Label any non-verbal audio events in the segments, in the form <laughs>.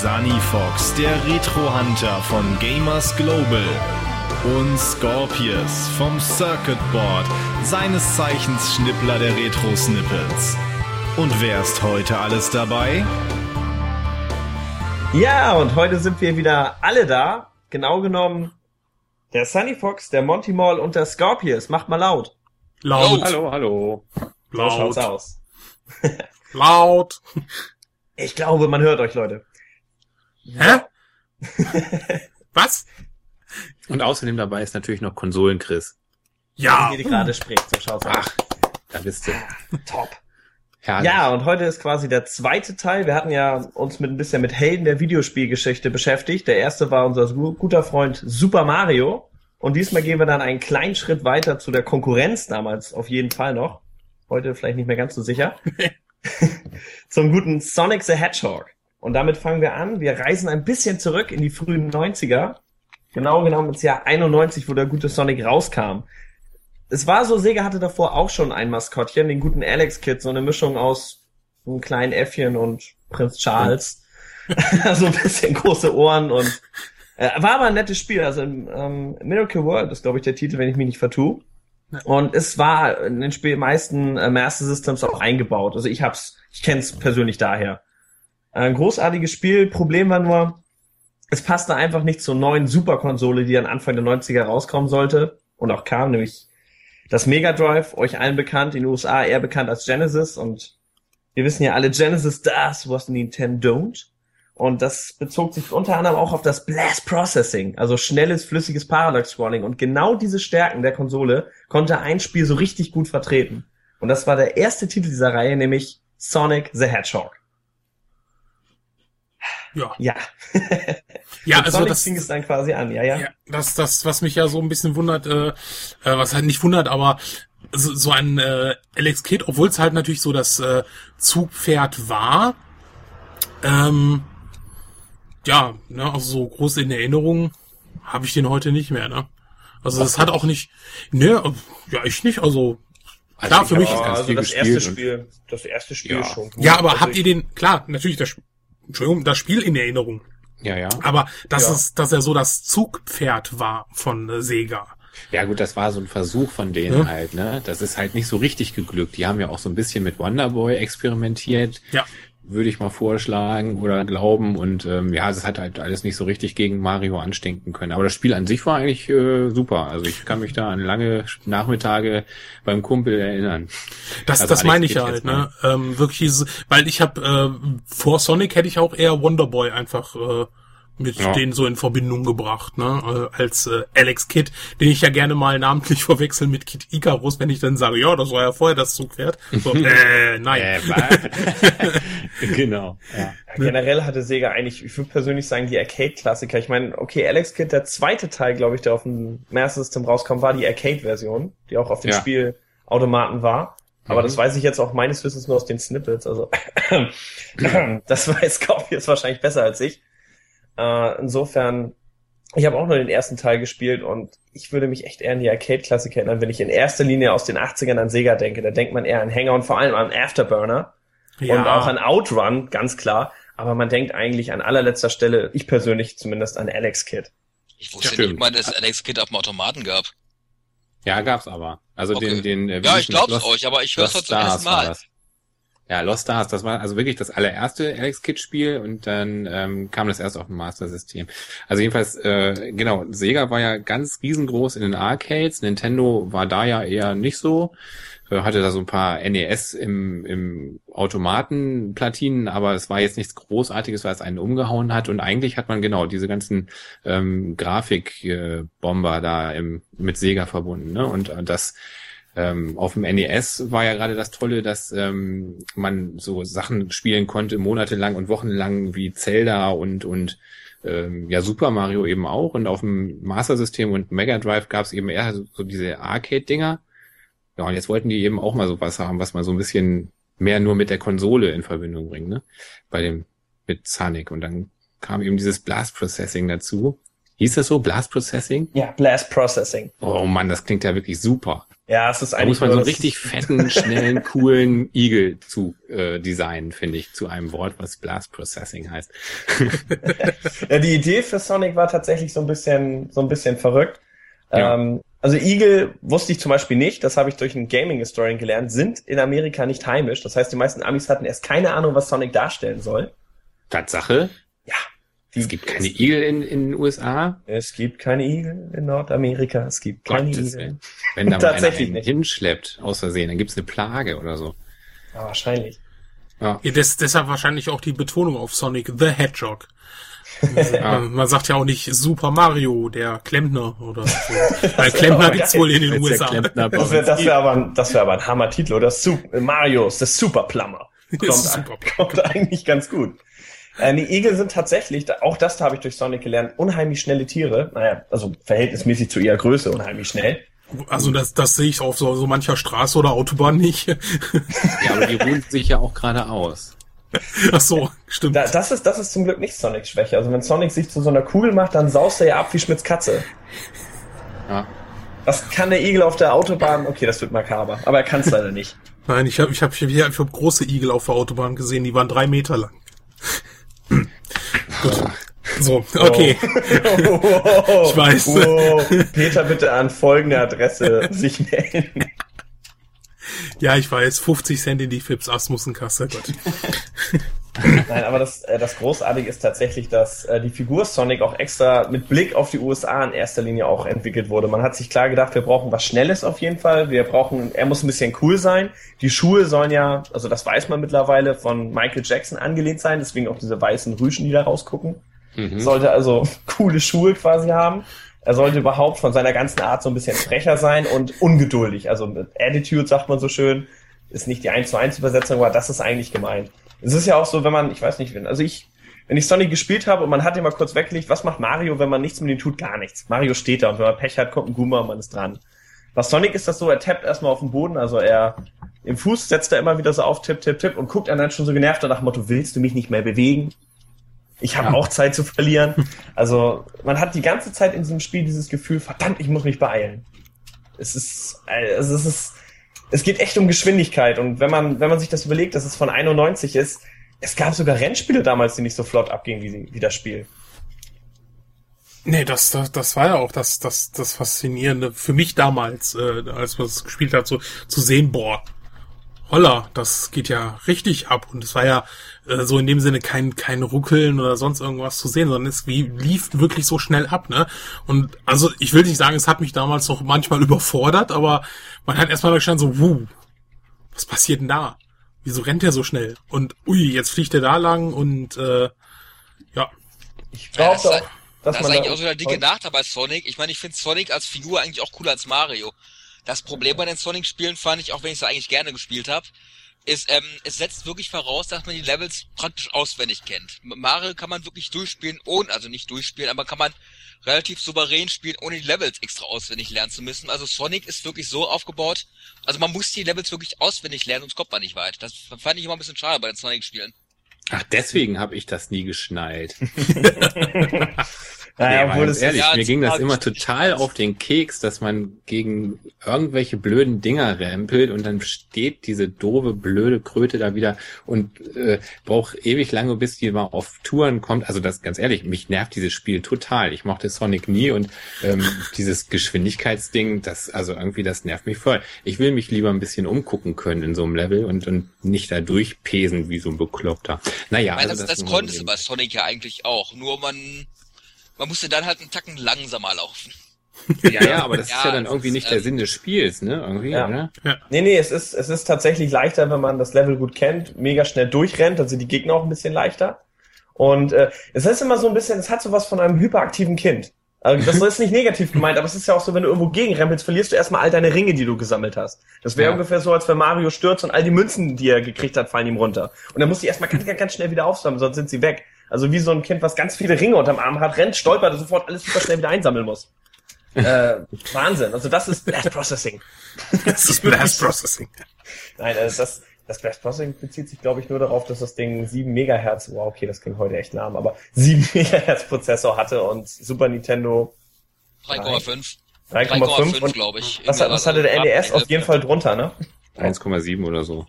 Sunny Fox, der Retro-Hunter von Gamers Global. Und Scorpius vom Circuit Board, seines Zeichens Schnippler der Retro-Snippets. Und wer ist heute alles dabei? Ja, und heute sind wir wieder alle da. Genau genommen der Sunny Fox, der Monty Mall und der Scorpius. Macht mal laut. Laut. Hallo, hallo. So schaut's Laut. aus. Laut. Ich glaube, man hört euch, Leute. Hä? <laughs> Was? Und außerdem dabei ist natürlich noch Konsolen-Chris. Ja. Wie ihr gerade spricht, so schaut's aus. Ach, da bist du. Top. Herrlich. Ja, und heute ist quasi der zweite Teil. Wir hatten ja uns mit ein bisschen mit Helden der Videospielgeschichte beschäftigt. Der erste war unser gu- guter Freund Super Mario. Und diesmal gehen wir dann einen kleinen Schritt weiter zu der Konkurrenz damals, auf jeden Fall noch. Heute vielleicht nicht mehr ganz so sicher. <laughs> <laughs> Zum guten Sonic the Hedgehog. Und damit fangen wir an. Wir reisen ein bisschen zurück in die frühen 90er. Genau genommen ins Jahr 91, wo der gute Sonic rauskam. Es war so, Sega hatte davor auch schon ein Maskottchen, den guten Alex Kid, so eine Mischung aus einem kleinen Äffchen und Prinz Charles. <laughs> so ein bisschen große Ohren und äh, war aber ein nettes Spiel. Also ähm, Miracle World ist, glaube ich, der Titel, wenn ich mich nicht vertue. Und es war in den Spiel meisten äh, Master Systems auch eingebaut. Also ich hab's, ich kenn's persönlich daher. Ein großartiges Spiel. Problem war nur, es passte einfach nicht zur neuen Superkonsole, die dann Anfang der 90er rauskommen sollte und auch kam, nämlich das Mega Drive, euch allen bekannt, in den USA eher bekannt als Genesis und wir wissen ja alle, Genesis das, was Nintendo don't. Und das bezog sich unter anderem auch auf das Blast Processing, also schnelles, flüssiges Parallax-Scrolling. Und genau diese Stärken der Konsole konnte ein Spiel so richtig gut vertreten. Und das war der erste Titel dieser Reihe, nämlich Sonic the Hedgehog. Ja. Ja. Ja, also Sonic das, fing es dann quasi an, ja, ja. ja, das, das, was mich ja so ein bisschen wundert, äh, äh, was halt nicht wundert, aber so, so ein äh, Alex Kidd, obwohl es halt natürlich so das äh, Zugpferd war, ähm, ja, ne, also so groß in Erinnerung habe ich den heute nicht mehr, ne? Also das hat auch nicht, ne, ja, ich nicht, also Also klar, für mich- Ja, ganz also viel das gespielt erste Spiel, das erste Spiel Ja. ist schon gut. Ja, aber also habt ihr den, klar, natürlich das, Entschuldigung, das Spiel in Erinnerung. Ja, ja. Aber das Ja. ist, dass er so das Zugpferd war von äh, Sega. Ja gut, das war so ein Versuch von denen Ja. halt, ne? Das ist halt nicht so richtig geglückt. Die haben ja auch so ein bisschen mit Wonderboy experimentiert, Ja. Würde ich mal vorschlagen oder glauben. Und ähm, ja, das hat halt alles nicht so richtig gegen Mario anstinken können. Aber das Spiel an sich war eigentlich äh, super. Also ich kann mich da an lange Nachmittage beim Kumpel erinnern. Das, Also das meine ich Kidd halt, ne? Ähm, wirklich, weil ich habe äh, vor Sonic hätte ich auch eher Wonderboy einfach äh, mit Ja. denen so in Verbindung gebracht, ne? Äh, als äh, Alex Kidd, den ich ja gerne mal namentlich <laughs> verwechsel mit Kid Icarus, wenn ich dann sage, ja, das war ja vorher das Zugpferd. So, <laughs> äh, nein. Äh, <laughs> genau. Ja. Generell hatte Sega eigentlich, ich würde persönlich sagen, die Arcade-Klassiker. Ich meine, okay, Alex Kidd, der zweite Teil, glaube ich, der auf dem Master System rauskam, war die Arcade-Version, die auch auf dem Ja. Spielautomaten war. Aber Mhm. das weiß ich jetzt auch meines Wissens nur aus den Snippets. Also <clears throat> das weiß Scorpio jetzt wahrscheinlich besser als ich. Äh, insofern, ich habe auch nur den ersten Teil gespielt und ich würde mich echt eher an die Arcade-Klassiker erinnern, wenn ich in erster Linie aus den 80ern an Sega denke. Da denkt man eher an Hänger und vor allem an Afterburner ja, und auch an Outrun, ganz klar. Aber man denkt eigentlich an allerletzter Stelle, ich persönlich zumindest, an Alex Kidd. Ich wusste Stimmt. nicht mal, dass es Alex Kidd auf dem Automaten gab. Ja, gab's aber. Also Okay. den, den, äh, wie Ja, ich glaub's das? euch, aber ich hör's Lost heute zum ersten Mal. Ja, Lost Stars, das war also wirklich das allererste Alex Kidd Spiel und dann ähm, kam das erst auf dem Master System. Also jedenfalls, äh, genau, Sega war ja ganz riesengroß in den Arcades, Nintendo war da ja eher nicht so, äh, hatte da so ein paar NES im, im Automatenplatinen, aber es war jetzt nichts Großartiges, was einen umgehauen hat und eigentlich hat man genau diese ganzen ähm, Grafikbomber äh, da im, mit Sega verbunden, ne? Und, und das Ähm, auf dem NES war ja gerade das Tolle, dass ähm, man so Sachen spielen konnte, monatelang und wochenlang wie Zelda und und ähm, ja Super Mario eben auch. Und auf dem Master System und Mega Drive gab es eben eher so, so diese Arcade-Dinger. Ja, und jetzt wollten die eben auch mal sowas haben, was man so ein bisschen mehr nur mit der Konsole in Verbindung bringt, ne? Bei dem mit Sonic. Und dann kam eben dieses Blast Processing dazu. Hieß das so? Blast Processing? Ja, Blast Processing. Oh Mann, das klingt ja wirklich super. Ja, es ist Da eigentlich muss man so einen richtig <laughs> fetten, schnellen, coolen Igel zu äh, designen, finde ich, zu einem Wort, was Blast Processing heißt. <laughs> Ja, die Idee für Sonic war tatsächlich so ein bisschen, so ein bisschen verrückt. Ja. Ähm, also Eagle wusste ich zum Beispiel nicht, das habe ich durch einen Gaming-Historian gelernt, sind in Amerika nicht heimisch. Das heißt, die meisten Amis hatten erst keine Ahnung, was Sonic darstellen soll. Tatsache, es gibt keine Igel in, in den USA. Es gibt keine Igel in Nordamerika. Es gibt keine Gottes Igel. Willen. Wenn da mal einer Tatsächlich einen nicht. hinschleppt, aus Versehen, dann gibt's eine Plage oder so. Ja, wahrscheinlich. Ja. Ja, des, deshalb wahrscheinlich auch die Betonung auf Sonic the Hedgehog. <laughs> man, man sagt ja auch nicht Super Mario, der Klempner oder so. <laughs> Weil Klempner gibt's geil. wohl in den USA. Das wäre das wär aber, ein- das wär aber ein Hammer-Titel, oder? Su Mario ist der Superplumber. <laughs> Das Kommt, super. kommt eigentlich ganz gut. Äh, die Igel sind tatsächlich, auch das habe ich durch Sonic gelernt, unheimlich schnelle Tiere. Naja, also verhältnismäßig zu ihrer Größe unheimlich schnell. Also das, das sehe ich auf so, so mancher Straße oder Autobahn nicht. <laughs> Ja, aber die ruhen sich ja auch gerade aus. Ach so, stimmt. Da, das, ist, das ist zum Glück nicht Sonics Schwäche. Also wenn Sonic sich zu so einer Kugel macht, dann saust er ja ab wie Schmitz Katze. Ja. Das kann der Igel auf der Autobahn, okay, das wird makaber, aber er kann es leider nicht. Nein, ich habe ich hab, ich hab, ich hab große Igel auf der Autobahn gesehen, die waren drei Meter lang. Gut. So, okay. Oh. <laughs> Ich weiß. Oh. Peter, bitte an folgende Adresse sich melden. Ja, ich weiß, 50 Cent in die Fips Asmussenkasse. Gott. <laughs> <laughs> Nein, aber das, äh, das Großartige ist tatsächlich, dass äh, die Figur Sonic auch extra mit Blick auf die USA in erster Linie auch entwickelt wurde. Man hat sich klar gedacht, wir brauchen was Schnelles auf jeden Fall. Wir brauchen, er muss ein bisschen cool sein. Die Schuhe sollen ja, also das weiß man mittlerweile, von Michael Jackson angelehnt sein, deswegen auch diese weißen Rüschen, die da rausgucken. Mhm. Sollte also <laughs> coole Schuhe quasi haben. Er sollte überhaupt von seiner ganzen Art so ein bisschen frecher sein und ungeduldig. Also mit Attitude sagt man so schön, ist nicht die 1 zu 1 Übersetzung, aber das ist eigentlich gemeint. Es ist ja auch so, wenn man, ich weiß nicht, wenn, also ich, wenn ich Sonic gespielt habe und man hat ihn mal kurz weggelegt, was macht Mario, wenn man nichts mit ihm tut? Gar nichts. Mario steht da und wenn man Pech hat, kommt ein Guma und man ist dran. Bei Sonic ist das so, er tappt erstmal auf den Boden, also er im Fuß setzt er immer wieder so auf, tipp, tipp, tipp und guckt einen dann schon so genervt nach dem Motto, willst du mich nicht mehr bewegen? Ich habe Ja. auch Zeit zu verlieren. Also man hat die ganze Zeit in diesem Spiel dieses Gefühl, verdammt, ich muss mich beeilen. Es ist, also es ist, es geht echt um Geschwindigkeit und wenn man, wenn man sich das überlegt, dass es von 91 ist, es gab sogar Rennspiele damals, die nicht so flott abgingen wie, wie das Spiel. Nee, das, das, das war ja auch das, das, das Faszinierende für mich damals, äh, als man es gespielt hat, so zu sehen, boah, holla, das geht ja richtig ab. Und es war ja äh, so in dem Sinne kein, kein Ruckeln oder sonst irgendwas zu sehen, sondern es wie, lief wirklich so schnell ab, ne? Und also ich will nicht sagen, es hat mich damals noch manchmal <laughs> überfordert, aber man hat erstmal gestanden so, wuh, was passiert denn da? Wieso rennt er so schnell? Und ui, jetzt fliegt er da lang und äh, ja, Ich Ja, glaube das auch, ist- dass Das ist man eigentlich da, auch so der dicke Nachteil bei Sonic. Ich meine, ich finde Sonic als Figur eigentlich auch cooler als Mario. Das Problem bei den Sonic-Spielen fand ich, auch wenn ich es eigentlich gerne gespielt habe, ist, ähm, es setzt wirklich voraus, dass man die Levels praktisch auswendig kennt. Mario kann man wirklich durchspielen, ohne, also nicht durchspielen, aber kann man relativ souverän spielen, ohne die Levels extra auswendig lernen zu müssen. Also Sonic ist wirklich so aufgebaut, also man muss die Levels wirklich auswendig lernen, sonst kommt man nicht weit. Das fand ich immer ein bisschen schade bei den Sonic-Spielen. Ach, deswegen habe ich das nie geschnallt. <laughs> <laughs> naja, Nee, obwohl ganz es ehrlich, ja, mir ging das immer total auf den Keks, dass man gegen irgendwelche blöden Dinger rempelt und dann steht diese doofe, blöde Kröte da wieder und äh, braucht ewig lange, bis die mal auf Touren kommt. Also das, ganz ehrlich, mich nervt dieses Spiel total. Ich mochte Sonic nie und ähm, dieses Geschwindigkeitsding, das, also irgendwie, das nervt mich voll. Ich will mich lieber ein bisschen umgucken können in so einem Level und, und nicht da durchpesen wie so ein Bekloppter. Naja, also das, das mal konntest du bei Sonic ja eigentlich auch. Nur man, man musste dann halt einen Tacken langsamer laufen. <laughs> Ja, ja, aber das <laughs> Ja, ist ja dann irgendwie ist, nicht der ähm, Sinn des Spiels, ne? Irgendwie, Ja. oder? Nee, nee, es ist, es ist tatsächlich leichter, wenn man das Level gut kennt, mega schnell durchrennt, dann sind die Gegner auch ein bisschen leichter. Und äh, es ist immer so ein bisschen, es hat sowas von einem hyperaktiven Kind. Also das <laughs> ist nicht negativ gemeint, aber es ist ja auch so, wenn du irgendwo gegenrempelst, verlierst du erstmal all deine Ringe, die du gesammelt hast. Das wäre Ja. ungefähr so, als wenn Mario stürzt und all die Münzen, die er gekriegt hat, fallen ihm runter. Und dann muss die erstmal ganz, ganz, ganz schnell wieder aufsammeln, sonst sind sie weg. Also wie so ein Kind, was ganz viele Ringe unterm Arm hat, rennt, stolpert und sofort alles super schnell wieder einsammeln muss. äh, Wahnsinn. Also das ist Blast Processing. Das ist Blast Processing. Nein, also das, das Blast Processing bezieht sich, glaube ich, nur darauf, dass das Ding 7 Megahertz, wow, okay, das klingt heute echt lahm, aber 7 <laughs> Megahertz Prozessor hatte und Super Nintendo 3,5. 3,5 und glaube ich. was, was hatte der NES? Auf jeden Fall drunter, ne? 1,7 oder so.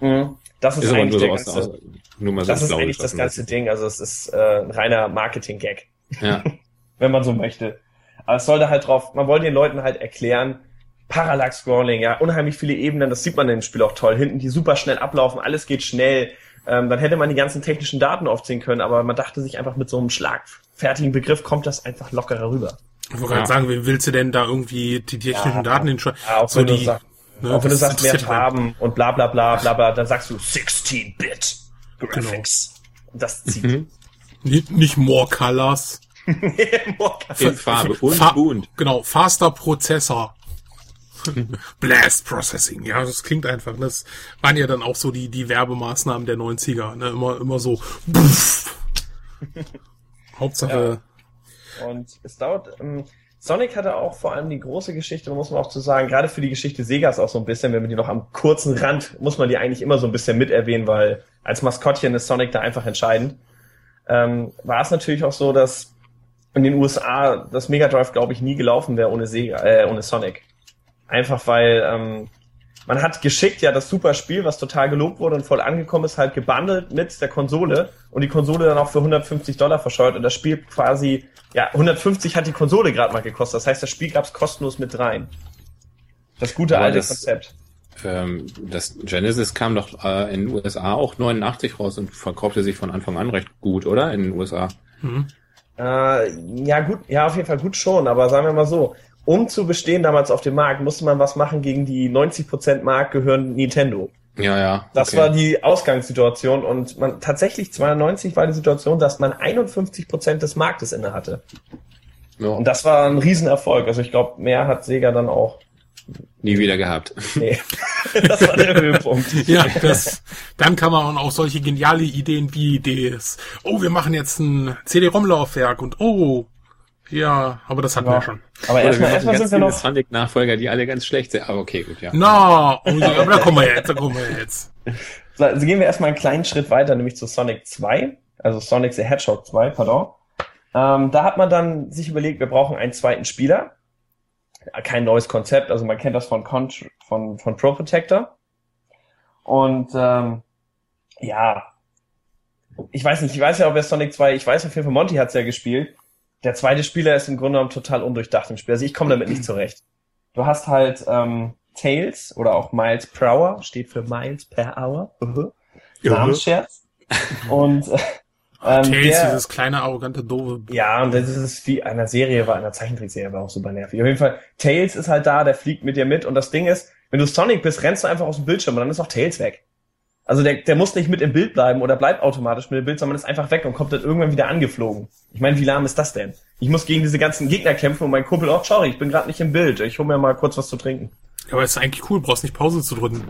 Mhm. Das ist, Ist eigentlich nur so der ganze, aus, nur mal so das ist eigentlich das ganze Ding. Also es ist äh, ein reiner Marketing-Gag. Ja. <laughs> wenn man so möchte. Aber es sollte halt drauf, man wollte den Leuten halt erklären, Parallax-Scrolling, ja, unheimlich viele Ebenen, das sieht man im Spiel auch toll. Hinten die super schnell ablaufen, alles geht schnell. Ähm, dann hätte man die ganzen technischen Daten aufziehen können, aber man dachte sich einfach mit so einem schlagfertigen Begriff kommt das einfach lockerer rüber. Ich wollte gerade sagen, wie willst du denn da irgendwie die technischen Ja. Daten hinschreiben? Ja, auch so wenn du die, sagst, ne, auch wenn du sagst, mehr keinen. Farben und bla bla bla bla bla, dann sagst du 16-Bit Graphics. Und das zieht. Mhm. Nicht, nicht more colors. <laughs> In Farbe und Fa bunt. Genau, faster Prozessor. <laughs> Blast Processing, ja, das klingt einfach. Das waren ja dann auch so die, die Werbemaßnahmen der 90er, ne? Immer, immer so. <laughs> Hauptsache, Und es dauert. Ähm, Sonic hatte auch vor allem die große Geschichte, muss man auch zu sagen, gerade für die Geschichte Segas auch so ein bisschen, wenn man die noch am kurzen Rand, muss man die eigentlich immer so ein bisschen mit erwähnen, weil als Maskottchen ist Sonic da einfach entscheidend. Ähm, war es natürlich auch so, dass in den USA das Mega Drive, glaube ich, nie gelaufen wäre ohne Sega, äh, ohne Sonic. Einfach weil ähm, man hat geschickt ja das super Spiel, was total gelobt wurde und voll angekommen ist, halt gebundelt mit der Konsole und die Konsole dann auch für 150 Dollar verscheuert und das Spiel quasi, ja, 150 hat die Konsole gerade mal gekostet. Das heißt, das Spiel gab's kostenlos mit rein. Das gute Aber alte das- Konzept. Ähm, das Genesis kam doch äh, in den USA auch 89 raus und verkaufte sich von Anfang an recht gut, oder? In den USA. Äh, ja, gut, ja, auf jeden Fall gut schon, aber sagen wir mal so, um zu bestehen damals auf dem Markt, musste man was machen gegen die 90% Markt gehören Nintendo. Ja, ja. Das okay. war die Ausgangssituation und man tatsächlich 92 war die Situation, dass man 51% des Marktes inne hatte. ja, Und das war ein Riesenerfolg. Also ich glaube, mehr hat Sega dann auch. nie wieder gehabt. Nee. <laughs> das war der Höhepunkt. <laughs> ja, das, dann kann man auch solche geniale Ideen wie das, oh, wir machen jetzt ein CD-ROM-Laufwerk und oh, ja, aber das hatten Ja. wir schon. Aber erstmal, erstmal ganz sind wir noch. Sonic-Nachfolger, die alle ganz schlecht sind. Aber okay, gut, ja. Na, ja, aber da kommen wir jetzt, da kommen wir jetzt. <laughs> Also gehen wir erstmal einen kleinen Schritt weiter, nämlich zu Sonic 2. Also Sonic the Hedgehog 2, pardon. Ähm, da hat man dann sich überlegt, wir brauchen einen zweiten Spieler. Kein neues Konzept, also man kennt das von, Contr von, von Pro Protector. Und ähm, ja, ich weiß nicht, ich weiß ja, ob er Sonic 2, ich weiß auf jeden Fall, Monty hat's ja gespielt. Der zweite Spieler ist im Grunde genommen total undurchdacht im Spiel. Also ich komme damit nicht zurecht. Du hast halt ähm, Tails oder auch Miles per Hour, steht für Miles per Hour. Uh Namensscherz. Und äh, ähm, Tails, der, dieses kleine, arrogante, doofe. ja, und das ist wie einer Serie, war einer Zeichentrickserie, war auch super nervig. Auf jeden Fall, Tails ist halt da, der fliegt mit dir mit und das Ding ist, wenn du Sonic bist, rennst du einfach aus dem Bildschirm und dann ist auch Tails weg. Also der, der muss nicht mit im Bild bleiben oder bleibt automatisch mit dem Bild, sondern ist einfach weg und kommt dann irgendwann wieder angeflogen. Ich meine, wie lahm ist das denn? Ich muss gegen diese ganzen Gegner kämpfen und mein Kumpel, oh, sorry, ich bin gerade nicht im Bild. Ich hol mir mal kurz was zu trinken. Ja, aber ist eigentlich cool, brauchst nicht Pause zu drücken.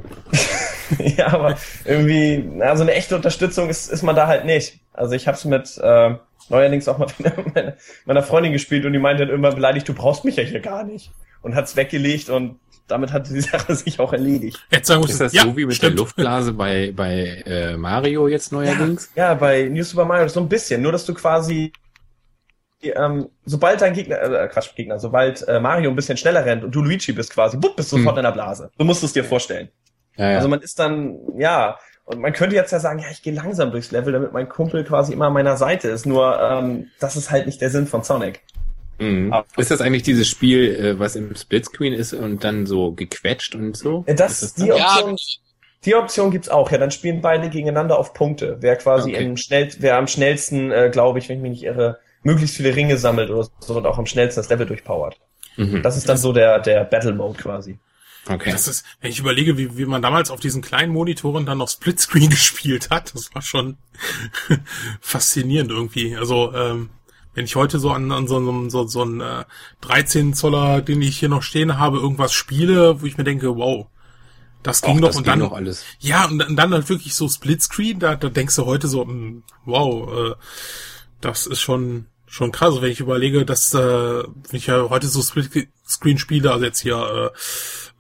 <laughs> ja, aber irgendwie, na, so eine echte Unterstützung ist, ist man da halt nicht. Also ich hab's mit äh, neuerdings auch mal <laughs> mit meiner, meiner Freundin gespielt und die meinte dann irgendwann beleidigt, du brauchst mich ja hier gar nicht. Und hat's weggelegt und damit hat die <laughs> Sache sich auch erledigt. Jetzt sagen wir Ist das ja, so wie mit stimmt. der Luftblase bei, bei äh, Mario jetzt neuerdings? Ja, bei New Super Mario so ein bisschen. Nur, dass du quasi, ähm, sobald dein Gegner, äh, Quatsch, Gegner, sobald äh, Mario ein bisschen schneller rennt und du Luigi bist quasi, bupp, bist du sofort Hm. in der Blase. Du musst es dir vorstellen. Ja, ja. Also man ist dann, ja, und man könnte jetzt ja sagen, ja, ich gehe langsam durchs Level, damit mein Kumpel quasi immer an meiner Seite ist. Nur, ähm, das ist halt nicht der Sinn von Sonic. Mhm. Ist das eigentlich dieses Spiel, äh, was im Splitscreen ist und dann so gequetscht und so? Äh, Das, Ist die das Ja, Option, die Option gibt's auch. Ja, dann spielen beide gegeneinander auf Punkte. Wer quasi Okay. im schnell, wer am schnellsten, äh, glaube ich, wenn ich mich nicht irre, möglichst viele Ringe sammelt oder so und auch am schnellsten das Level durchpowert. Mhm. Das ist dann so der, der Battle Mode quasi. Okay. Das ist, wenn ich überlege, wie, wie man damals auf diesen kleinen Monitoren dann noch Splitscreen <laughs> gespielt hat, das war schon <laughs> faszinierend irgendwie. Also, ähm, Wenn ich heute so an, an so, so, so, so einen äh, 13 Zoller, den ich hier noch stehen habe, irgendwas spiele, wo ich mir denke, wow, das ging Och, doch das und ging dann alles. ja und, dann- dann halt wirklich so Splitscreen, da, da denkst du heute so, hm, wow, äh, das ist schon schon krass, Also wenn ich überlege, dass äh, wenn ich ja heute so Splitscreen spiele, also jetzt hier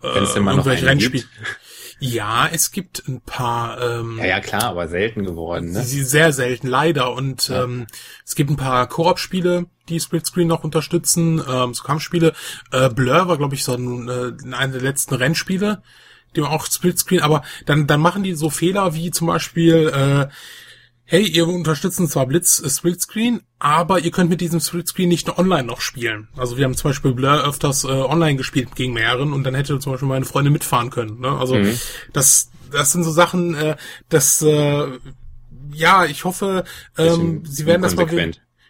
äh, noch irgendwelche Rennspiele. <laughs> Ja, es gibt ein paar ähm, Ja, ja, klar, aber selten geworden, ne? Sie sehr selten, leider. Und ähm, es gibt ein paar Koop-Spiele, die Splitscreen noch unterstützen, ähm, so Kampfspiele. Äh, Blur war, glaube ich, so ein, äh, einer der letzten Rennspiele, die haben auch Splitscreen, aber dann, dann machen die so Fehler wie zum Beispiel, äh, hey, ihr unterstützen zwar Blitz äh, Splitscreen, aber ihr könnt mit diesem Splitscreen nicht nur online noch spielen. Also wir haben zum Beispiel Blur öfters äh, online gespielt gegen mehreren und dann hätte zum Beispiel meine Freundin mitfahren können. Ne? Also Mhm. das, das sind so Sachen, äh, das äh, ja, ich hoffe, ähm, sie werden das mal.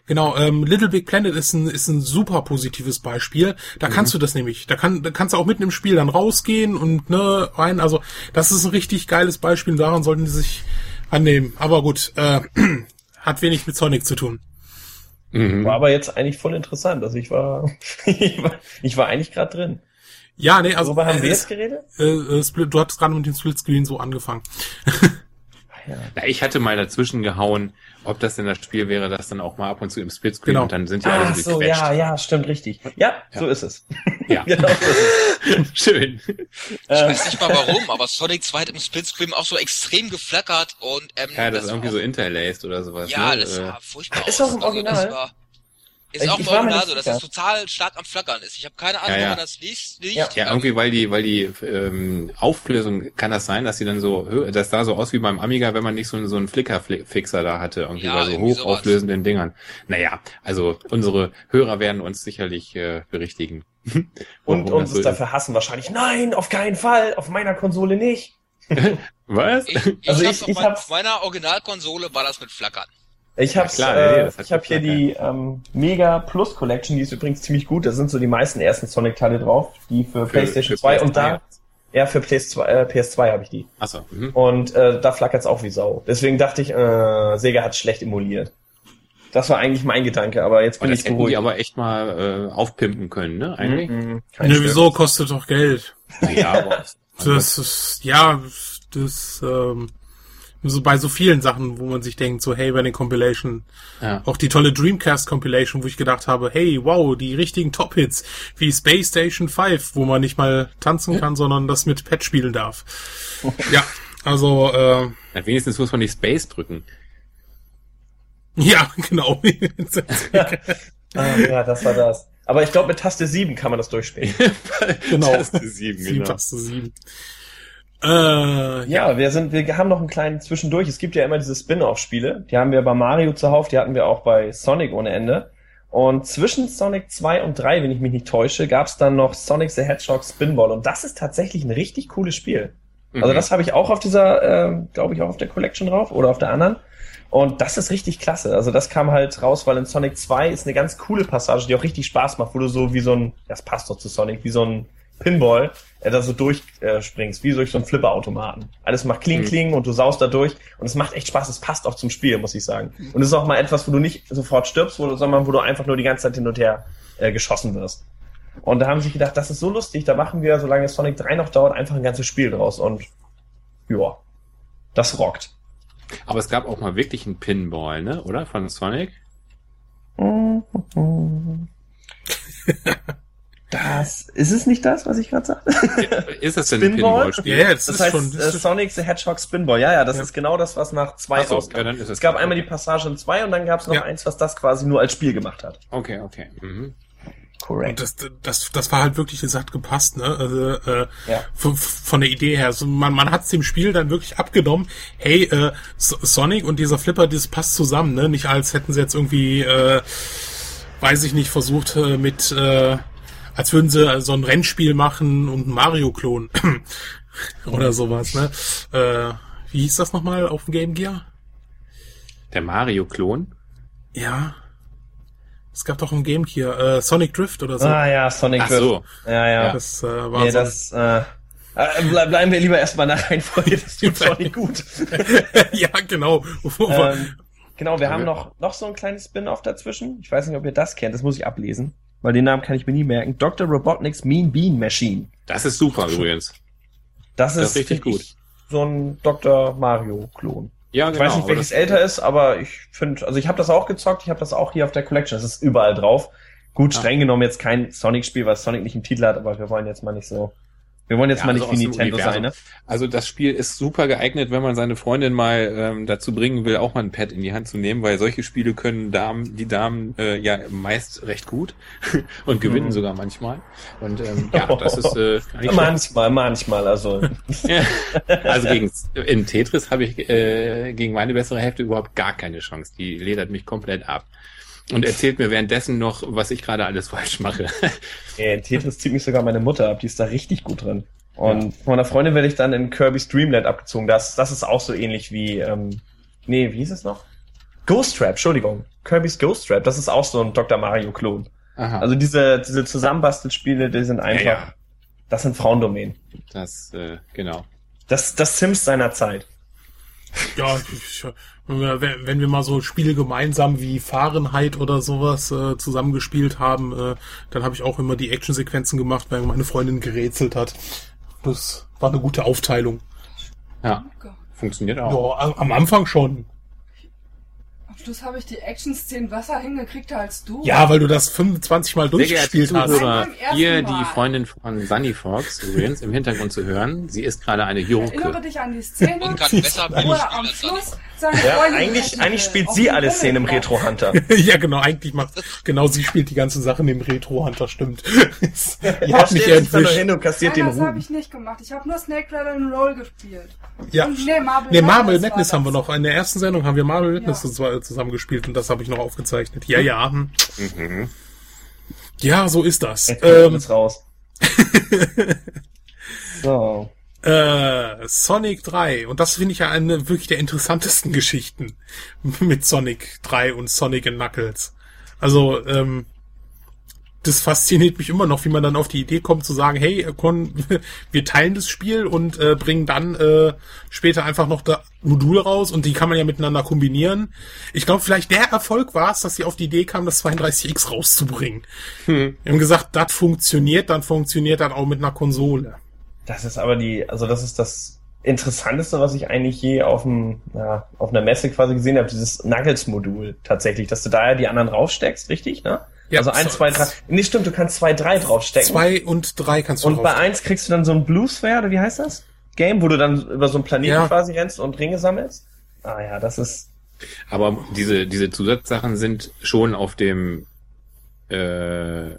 Genau, ähm, Little Big Planet ist ein, ist ein super positives Beispiel. Da kannst du das nämlich. Da, kann, da kannst du auch mitten im Spiel dann rausgehen und ne, rein. Also, das ist ein richtig geiles Beispiel und daran sollten die sich annehmen. Aber gut, äh, <clears throat> hat wenig mit Sonic zu tun. Mhm. War aber jetzt eigentlich voll interessant. Also ich war, <laughs> ich war, ich war eigentlich gerade drin. Ja, nee, also Worüber haben wir äh, jetzt geredet? äh, äh, Split, du hattest gerade mit dem Splitscreen so angefangen. <laughs> Ja. Na, ich hatte mal dazwischen gehauen, ob das denn das Spiel wäre, das dann auch mal ab und zu im Splitscreen Genau. und dann sind die alle so so, gequetscht. ja, ja, stimmt, richtig. Ja, Ja. so ist es. <laughs> Ja. <laughs> genau. Schön. Ich Ähm, weiß nicht mal warum, aber Sonic 2 hat im Splitscreen auch so extrem geflackert und ähm, Ja, das ist irgendwie war so interlaced oder sowas. Ja, ne? das Äh, sah furchtbar Ist aus. auch im Also, Original? das war, ist Ich- auch ich im Original so, dass es total stark am Flackern ist. Ich habe keine Ahnung, Ja, ja. woran das liegt. liegt. Ja. Ja, irgendwie, weil die, weil die ähm, Auflösung, kann das sein, dass sie dann so, das sah so aus wie beim Amiga, wenn man nicht so, so einen Flicker-Fixer da hatte, irgendwie Ja, bei so irgendwie sowas. hochauflösenden Dingern. Naja, also unsere Hörer werden uns sicherlich äh, berichtigen. <laughs> und uns das so dafür hassen wahrscheinlich. Nein, auf keinen Fall, auf meiner Konsole nicht. <laughs> Was? Ich, ich Also hab ich- auf ich mein, hab's- auf meiner Originalkonsole war das mit Flackern. Ich Ja, hab's, klar, äh, nee, das ich habe hier die ähm, Mega Plus Collection, die ist übrigens ziemlich gut. Da sind so die meisten ersten Sonic-Teile drauf, die für, PlayStation für 2 und PS3. da, ja, für PS2, äh, PS2 habe ich die. Achso, mhm. Und äh, da flackert's auch wie Sau. Deswegen dachte ich, äh, Sega hat schlecht emuliert. Das war eigentlich mein Gedanke, aber jetzt bin das ich die beruhigt. aber echt mal äh, aufpimpen können, ne? Eigentlich? Mhm, Ne, wieso kostet doch Geld? Ja, aber Das ist, ja, das, ähm, so bei so vielen Sachen, wo man sich denkt, so, hey, bei den Compilation, ja. auch die tolle Dreamcast Compilation, wo ich gedacht habe, hey, wow, die richtigen Top-Hits, wie Space Station 5, wo man nicht mal tanzen kann, sondern das mit Pad spielen darf. ja, also, äh, Na, wenigstens muss man die Space drücken. ja, <laughs> genau. <laughs> Ah, ja, das war das. Aber ich glaube, mit Taste 7 kann man das durchspielen. <laughs> genau. Taste 7, Sieben, genau. Taste 7. Äh, ja. Ja, wir sind, wir haben noch einen kleinen Zwischendurch. Es gibt ja immer diese Spin-off-Spiele. Die haben wir bei Mario zuhauf, die hatten wir auch bei Sonic ohne Ende. Und zwischen Sonic 2 und 3, wenn ich mich nicht täusche, gab es dann noch Sonic the Hedgehog Spinball. Und das ist tatsächlich ein richtig cooles Spiel. Also Mhm. das habe ich auch auf dieser, ähm, glaube ich, auch auf der Collection drauf oder auf der anderen. Und das ist richtig klasse. Also das kam halt raus, weil in Sonic 2 ist eine ganz coole Passage, die auch richtig Spaß macht, wo du so wie so ein, das passt doch zu Sonic, wie so ein Pinball, äh, da so durchspringst, äh, springst, wie durch so einen Flipperautomaten. Alles macht Kling, Mhm. Kling und du saust da durch und es macht echt Spaß, es passt auch zum Spiel, muss ich sagen. Und es ist auch mal etwas, wo du nicht sofort stirbst, wo du, sondern wo du einfach nur die ganze Zeit hin und her äh, geschossen wirst. Und da haben sie sich gedacht, das ist so lustig, da machen wir, solange Sonic 3 noch dauert, einfach ein ganzes Spiel draus und ja, das rockt. Aber es gab auch mal wirklich einen Pinball, ne? Oder? Von Sonic? <laughs> Das ist es nicht das, was ich gerade sagte? <laughs> Ist das denn ein Spinball? Pinball-Spiel? Ja, das, Das ist heißt schon, das äh, ist Sonic the Hedgehog Spinball. Ja, ja, das Ja. ist genau das, was nach zwei so, rauskam. ja, es es gab klar. einmal die Passage in zwei und dann gab es noch Ja. eins, was das quasi nur als Spiel gemacht hat. Okay, okay. Mhm. Und Korrekt. das, das, das war halt wirklich, das hat gepasst, ne? Also, äh, Ja. von, von der Idee her. Also man, man hat es dem Spiel dann wirklich abgenommen, hey, äh, So- Sonic und dieser Flipper, das passt zusammen, ne? Nicht als hätten sie jetzt irgendwie, äh, weiß ich nicht, versucht äh, mit, äh, als würden sie äh, so ein Rennspiel machen und einen Mario-Klon. <clears throat> Oder sowas, ne? Äh, wie hieß das nochmal auf dem Game Gear? Der Mario-Klon? Ja. Es gab doch ein Game Gear, äh, Sonic Drift oder so. Ah ja, Sonic Ach Drift. so. Ja, ja. Das äh, war nee, so. das, äh, äh, ble- bleiben wir lieber erstmal nach Reihenfolge, das tut Sonic gut. <laughs> ja, genau. ähm, <laughs> Genau, wir haben noch, noch so ein kleines Spin-off dazwischen. Ich weiß nicht, ob ihr das kennt, das muss ich ablesen. Weil den Namen kann ich mir nie merken. Dr. Robotnik's Mean Bean Machine. Das ist super übrigens. Das ist, Das ist richtig ich, so ein Dr. Mario-Klon. Ja, Ich genau. weiß nicht, aber welches älter ist, aber ich finde, also ich habe das auch gezockt, ich habe das auch hier auf der Collection, das ist überall drauf. Gut, streng genommen jetzt kein Sonic-Spiel, weil Sonic nicht im Titel hat, aber wir wollen jetzt mal nicht so, wir wollen jetzt Ja, mal also nicht wie aus dem Nintendo sein, ne? Also das Spiel ist super geeignet, wenn man seine Freundin mal ähm, dazu bringen will, auch mal ein Pad in die Hand zu nehmen, weil solche Spiele können Damen, die Damen äh, ja meist recht gut <laughs> und gewinnen Mhm. sogar manchmal. Und ähm, ja, das ist äh. <laughs> Manchmal, manchmal, also. <laughs> Ja. Also gegen in Tetris habe ich äh, gegen meine bessere Hälfte überhaupt gar keine Chance. Die ledert mich komplett ab. Und erzählt mir währenddessen noch, was ich gerade alles falsch mache. <laughs> Ey, Tetris zieht mich sogar meine Mutter ab, die ist da richtig gut drin. Und von meiner Freundin werde ich dann in Kirby's Dreamland abgezogen. Das, das ist auch so ähnlich wie, ähm, nee, wie hieß es noch? Ghost Trap, Entschuldigung. Kirby's Ghost Trap, das ist auch so ein Dr. Mario-Klon. Aha. Also diese, diese Zusammenbastelspiele, die sind einfach, ja, ja. das sind Frauendomänen. Das, äh, genau. Das, das Sims seiner Zeit. Ja, ich, wenn, wir, wenn wenn wir mal so Spiele gemeinsam wie Fahrenheit oder sowas äh, zusammengespielt haben, äh, dann habe ich auch immer die Actionsequenzen gemacht, während meine Freundin gerätselt hat. Das war eine gute Aufteilung. Ja, Gott. funktioniert auch. Ja, am Anfang schon. Am Schluss habe ich die Action-Szenen besser hingekriegt als du. Ja, weil du das 25 Mal durchgespielt hast. Zuhörer, hier Mal. die Freundin von Sunny Fox übrigens im Hintergrund zu hören. Sie ist gerade eine Erinnere Joke. dich an die Szene, Und kann besser wo er am Schluss seine Ja, Freundin eigentlich, eigentlich will. spielt sie alle Szenen im Retro Hunter. <laughs> ja, genau, eigentlich macht, genau, sie spielt die ganze Sache in dem Retro-Hunter, stimmt. <laughs> Ihr Ja, habt mich erwischt. hin und kassiert den Nein, das habe ich nicht gemacht. Ich habe nur Snake Rattle and Roll gespielt. Ja. Und nee, Marble, Nee, Marble Madness haben wir noch. In der ersten Sendung haben wir Marble Madness Ja. zus- zusammen gespielt und das habe ich noch aufgezeichnet. Ja, ja. hm. Mhm. Ja, so ist das. Kommt Ähm, raus. <laughs> so. Äh, Sonic 3. Und das finde ich ja eine wirklich der interessantesten <laughs> Geschichten mit Sonic 3 und Sonic and Knuckles. Also, ähm, das fasziniert mich immer noch, wie man dann auf die Idee kommt zu sagen, hey, äh, <laughs> wir teilen das Spiel und äh, bringen dann äh, später einfach noch da Module raus und die kann man ja miteinander kombinieren. Ich glaube, vielleicht der Erfolg war es, dass sie auf die Idee kamen, das 32X rauszubringen. Hm. Wir haben gesagt, das funktioniert, dann funktioniert das auch mit einer Konsole. Das ist aber die, also das ist das Interessanteste, was ich eigentlich je auf dem, ja, auf einer Messe quasi gesehen habe, dieses Nuggets-Modul tatsächlich, dass du da ja die anderen raufsteckst, richtig, ne? Ja, also eins, so- zwei, drei. Nee, stimmt, du kannst zwei, drei draufstecken. Zwei und drei kannst du und bei eins kriegst du dann so ein Bluesphere, oder wie heißt das? Game, wo du dann über so einen Planeten Ja. quasi rennst und Ringe sammelst. Ah ja, das ist. Aber diese, diese Zusatzsachen sind schon auf dem, äh,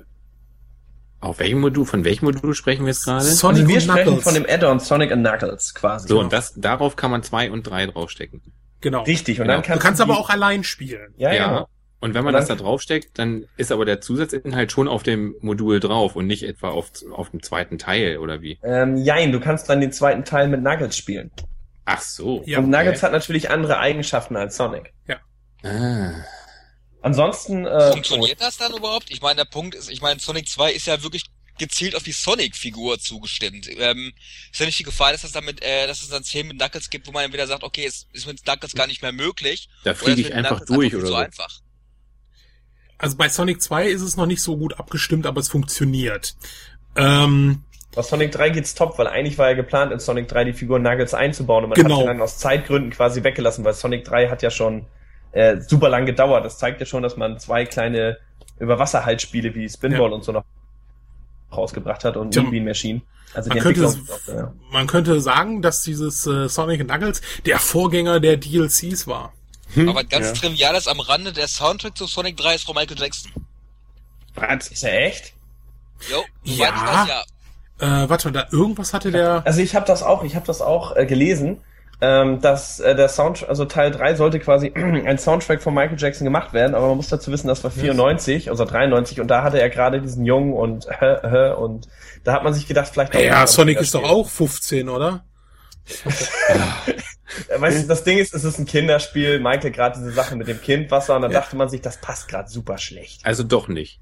auf welchem Modul, von welchem Modul sprechen wir jetzt gerade? Sonic also wir und sprechen Knuckles. von dem Add-on Sonic and Knuckles quasi. So, und das, darauf kann man zwei und drei draufstecken. Genau. Richtig, und Genau. dann kannst Du kannst aber auch allein spielen. Ja, Ja. genau. Und wenn man Und das da draufsteckt, dann ist aber der Zusatzinhalt schon auf dem Modul drauf und nicht etwa auf, auf dem zweiten Teil oder wie? Ähm, jein, du kannst dann den zweiten Teil mit Knuckles spielen. Ach so. Ja. und Knuckles okay. hat natürlich andere Eigenschaften als Sonic. Ah. Ansonsten, äh, Funktioniert das dann überhaupt? Ich meine, der Punkt ist, ich meine, Sonic 2 ist ja wirklich gezielt auf die Sonic-Figur zugestimmt. Ähm, ist ja nicht die Gefahr, dass es damit, äh, dass es dann Szenen mit Knuckles gibt, wo man entweder sagt, okay, es ist mit Knuckles gar nicht mehr möglich. Da oder fliege es ich einfach Knuckles durch viel oder so. einfach. Also bei Sonic 2 ist es noch nicht so gut abgestimmt, aber es funktioniert. Ähm, Bei Sonic 3 geht's top, weil eigentlich war ja geplant, in Sonic 3 die Figur Nuggets einzubauen und man Genau. hat sie dann aus Zeitgründen quasi weggelassen, weil Sonic 3 hat ja schon äh, super lang gedauert. Das zeigt ja schon, dass man zwei kleine Überwasserhaltspiele wie Spinball Ja. und so noch rausgebracht hat und Tja, Bean Machine. Also man, die könnte, ja. man könnte sagen, dass dieses äh, Sonic and Knuckles der Vorgänger der DLCs war. Aber ganz ja. triviales am Rande, der Soundtrack zu Sonic 3 ist von Michael Jackson. Was? Ist er echt? Jo, Ja. weiß, ja. Äh, warte, da irgendwas hatte der. Also ich habe das auch, ich habe das auch äh, gelesen, ähm, dass äh, der Sound, also Teil 3 sollte quasi <clears throat> ein Soundtrack von Michael Jackson gemacht werden, aber man muss dazu wissen, das war 94, also 93 und da hatte er gerade diesen Jungen und <laughs> äh, äh, und da hat man sich gedacht, vielleicht auch- Ja, Sonic ist doch auch 15, oder? <laughs> Äh, Weißt du, das Ding ist, es ist ein Kinderspiel, Michael gerade diese Sache mit dem Kindwasser und dann Ja. dachte man sich, das passt gerade super schlecht. Also doch nicht.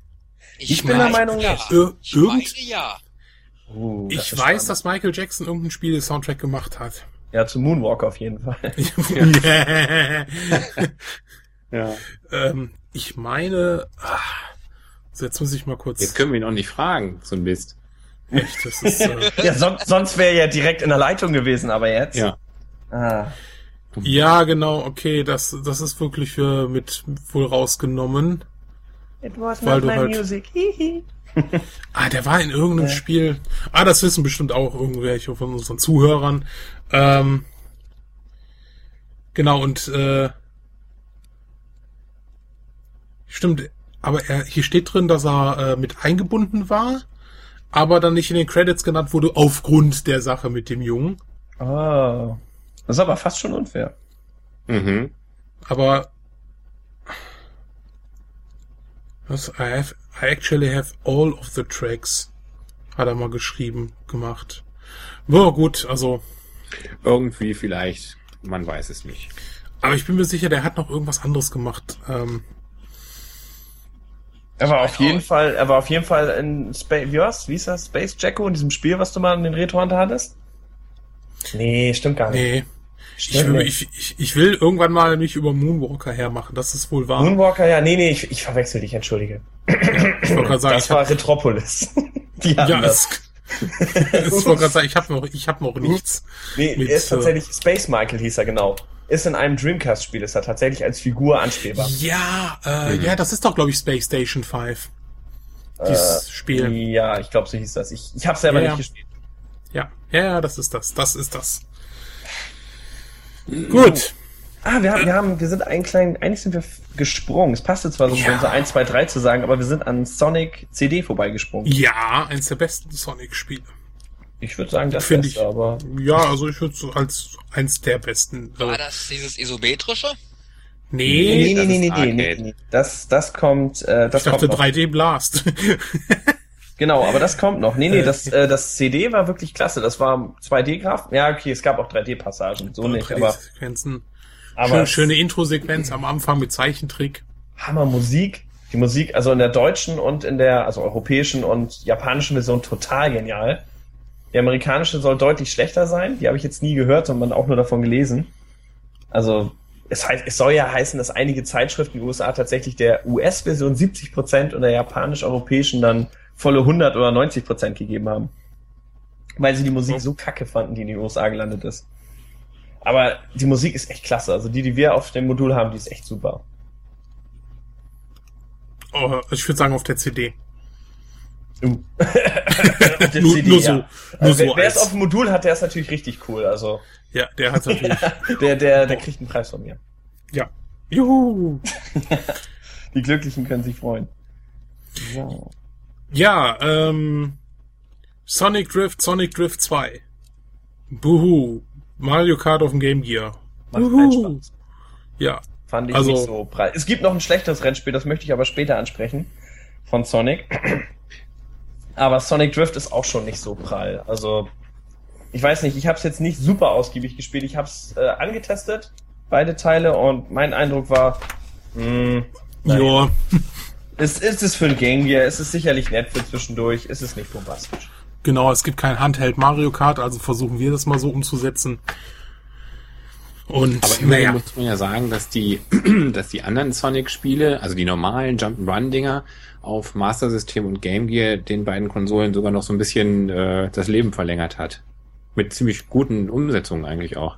Ich bin der Meinung ja. Ir Ich irgend, meine ja. Uh, ich weiß, spannend. dass Michael Jackson irgendein Spiele-Soundtrack gemacht hat. Ja, zu Moonwalk auf jeden Fall. <laughs> <laughs> Ja. Ähm, ich meine, ah, so jetzt muss ich mal kurz. Jetzt können wir ihn auch nicht fragen, so ein Mist. Echt, das ist, äh, <laughs> Ja, sonst, sonst wäre er ja direkt in der Leitung gewesen, aber jetzt. Ja. Ah. ja, genau, okay, das, das ist wirklich für mit wohl rausgenommen. It was Weil not du my halt- music. Hihi. Ah, der war in irgendeinem Spiel. Ah, das wissen bestimmt auch irgendwelche von unseren Zuhörern. Ähm, genau, und äh, stimmt, aber er, hier steht drin, dass er äh, mit eingebunden war, aber dann nicht in den Credits genannt wurde, aufgrund der Sache mit dem Jungen. Oh. Das ist aber fast schon unfair. Mhm. Aber was, I have, I actually have all of the tracks, hat er mal geschrieben, gemacht. Ja, gut, also, Irgendwie vielleicht, man weiß es nicht. aber ich bin mir sicher, der hat noch irgendwas anderes gemacht. Ähm, Er war auf auch. jeden Fall, er war auf jeden Fall in Space, wie war's? Wie hieß das? Space Jacko in diesem Spiel, was du mal in den Retro Hunter hattest? Nee, stimmt gar nicht. nee. Ich will, ich, ich, ich will irgendwann mal mich über Moonwalker hermachen, das ist wohl wahr. Moonwalker, ja, nee, nee, ich, ich verwechsel dich, entschuldige. ich wollte gerade sagen, das ich hab, war Retropolis. <laughs> Die ja, das. <laughs> ich wollte gerade sagen, ich habe noch, ich habe noch nichts. Nee, mit, er ist äh, tatsächlich, Space Michael hieß er genau. Ist in einem Dreamcast-Spiel, ist er tatsächlich als Figur anspielbar. Ja, äh, ja, das ist doch, glaube ich, Space Station 5. Dieses Spiel. Ja, ich glaube, so hieß das. Ich, ich habe selber Ja, nicht ja. gespielt. Ja, ja, ja, das ist das. Das ist das. Gut. Ah, wir haben, wir haben, wir sind einen kleinen, eigentlich sind wir gesprungen. Es passte zwar so, Ja. so 1, 2, 3 zu sagen, aber wir sind an Sonic CD vorbeigesprungen. Ja, eins der besten Sonic-Spiele. Ich würde sagen, das Finde ich. aber Ja, also ich würde so als eins der besten. War Äh, das dieses isometrische? nee, nee, nee, nee, nee, nee, Arcade. nee. Das, das kommt, äh, das ich dachte kommt noch. 3D Blast. <laughs> Genau, aber das kommt noch. Nee, nee, Äh, das, äh, das CD war wirklich klasse. Das war 2D-Graf. Ja, okay, es gab auch 3D-Passagen, so nicht, aber, 3D-Sequenzen. Aber Schön, es- schöne Intro-Sequenz am Anfang mit Zeichentrick. Hammer Musik. Die Musik, also in der deutschen und in der, also europäischen und japanischen Version total genial. Die amerikanische soll deutlich schlechter sein. Die habe ich jetzt nie gehört, sondern auch nur davon gelesen. Also, es heißt, es soll ja heißen, dass einige Zeitschriften in den USA tatsächlich der US-Version 70% und der japanisch-europäischen dann volle 100 oder 90% gegeben haben. Weil sie die Musik so kacke fanden, die in den USA gelandet ist. Aber die Musik ist echt klasse. Also die, die wir auf dem Modul haben, die ist echt super. Oh, ich würde sagen auf der CD. Uh. <laughs> Auf der Nur- CD, nur so- ja. nur Also, wer so wer es als- auf dem Modul hat, der ist natürlich richtig cool. Also Ja, der hat natürlich. <laughs> der, der, der kriegt einen Preis von mir. ja. Juhu. <laughs> Die Glücklichen können sich freuen. So. Ja, ähm, Sonic Drift, Sonic Drift 2. Buhu. Mario Kart auf dem Game Gear. Macht keinen Spaß. Ja. Fand ich Also- nicht so prall. Es gibt noch ein schlechteres Rennspiel, das möchte ich aber später ansprechen. Von Sonic. <clears throat> Aber Sonic Drift ist auch schon nicht so prall. Also, ich weiß nicht, ich habe es jetzt nicht super ausgiebig gespielt. Ich habe es äh, angetestet, beide Teile, und mein Eindruck war, mh, nein. Ja. Es ist es für ein Game Gear, es ist sicherlich nett für zwischendurch, es ist nicht bombastisch. Genau, es gibt kein Handheld Mario Kart, also versuchen wir das mal so umzusetzen. Und Aber immerhin naja, muss man ja sagen, dass die, <clears throat> dass die anderen Sonic-Spiele, also die normalen Jump'n'Run-Dinger auf Master System und Game Gear den beiden Konsolen sogar noch so ein bisschen äh, das Leben verlängert hat. Mit ziemlich guten Umsetzungen eigentlich auch.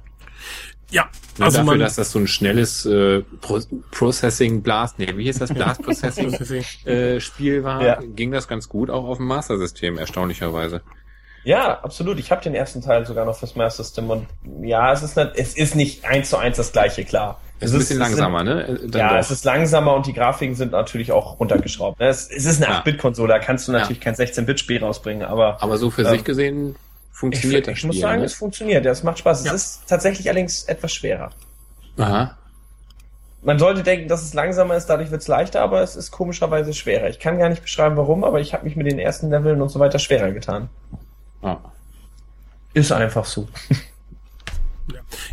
Ja, Ne, also dafür, man, dass das so ein schnelles äh, Pro Processing Blast, nee, wie hieß das <laughs> Blast Processing äh, Spiel war, Ja. ging das ganz gut auch auf dem Master System erstaunlicherweise. Ja, absolut. Ich habe den ersten Teil sogar noch fürs Master System und ja, es ist nicht, es ist nicht eins zu eins das gleiche, klar. Es ist ein bisschen sind- langsamer, ne? Äh, dann ja, doch. es ist langsamer und die Grafiken sind natürlich auch runtergeschraubt. ne? Es, es ist eine Ja. 8-Bit-Konsole, da kannst du natürlich kein 16-Bit-Spiel rausbringen, aber Aber so für Ähm, sich gesehen funktioniert ich das Spiel. muss sagen, ne? es funktioniert, ja, es macht Spaß. Ja. Es ist tatsächlich allerdings etwas schwerer. Aha. Man sollte denken, dass es langsamer ist, dadurch wird es leichter, aber es ist komischerweise schwerer. Ich kann gar nicht beschreiben, warum, aber ich habe mich mit den ersten Leveln und so weiter schwerer getan. Ah. Ist einfach so. <laughs>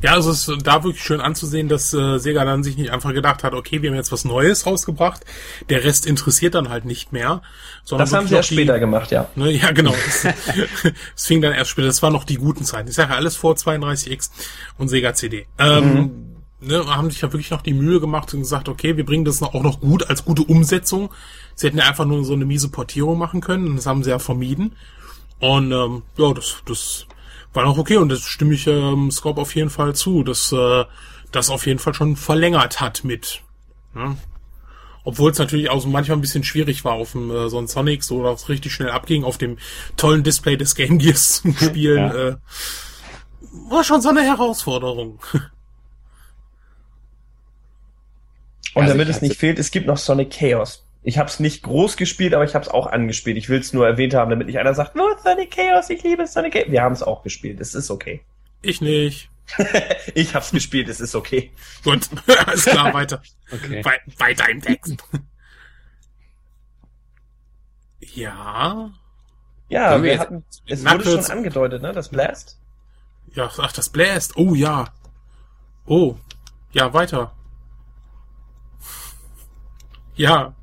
ja, also es ist da wirklich schön anzusehen, dass äh, Sega dann sich nicht einfach gedacht hat, okay, wir haben jetzt was Neues rausgebracht, der Rest interessiert dann halt nicht mehr. Sondern Das haben sie erst später gemacht, ja. Ne, ja, genau. Es, <laughs> es fing dann erst später. Das waren noch die guten Zeiten. Ich sage ja alles vor 32X und Sega CD. Ähm, ne, haben sich ja wirklich noch die Mühe gemacht und gesagt, okay, wir bringen das auch noch gut als gute Umsetzung. Sie hätten ja einfach nur so eine miese Portierung machen können und das haben sie ja vermieden. Und ähm, ja, das, das war noch okay und das stimme ich ähm, Scope auf jeden Fall zu, dass äh, das auf jeden Fall schon verlängert hat mit. Ne? Obwohl es natürlich auch so manchmal ein bisschen schwierig war, auf dem äh, so ein Sonic so das richtig schnell abging, auf dem tollen Display des Game Gears <laughs> zu spielen. Ja. äh, war schon so eine Herausforderung. Und Also damit es nicht fehlt, es gibt noch Sonic Chaos. Ich habe es nicht groß gespielt, aber ich habe es auch angespielt. Ich will es nur erwähnt haben, damit nicht einer sagt, nur Sonic Chaos, ich liebe Sonic Chaos. Wir haben es auch gespielt, es ist okay. Ich nicht. <laughs> ich habe es gespielt, es ist okay. Gut, <laughs> alles klar, weiter. Okay. Wei weiter im Text. Ja. Ja, wir wir jetzt- hatten, es Na, wurde schon angedeutet, ne, das Blast. Ja, ach, das bläst. Oh ja. Oh. Ja, weiter. Ja.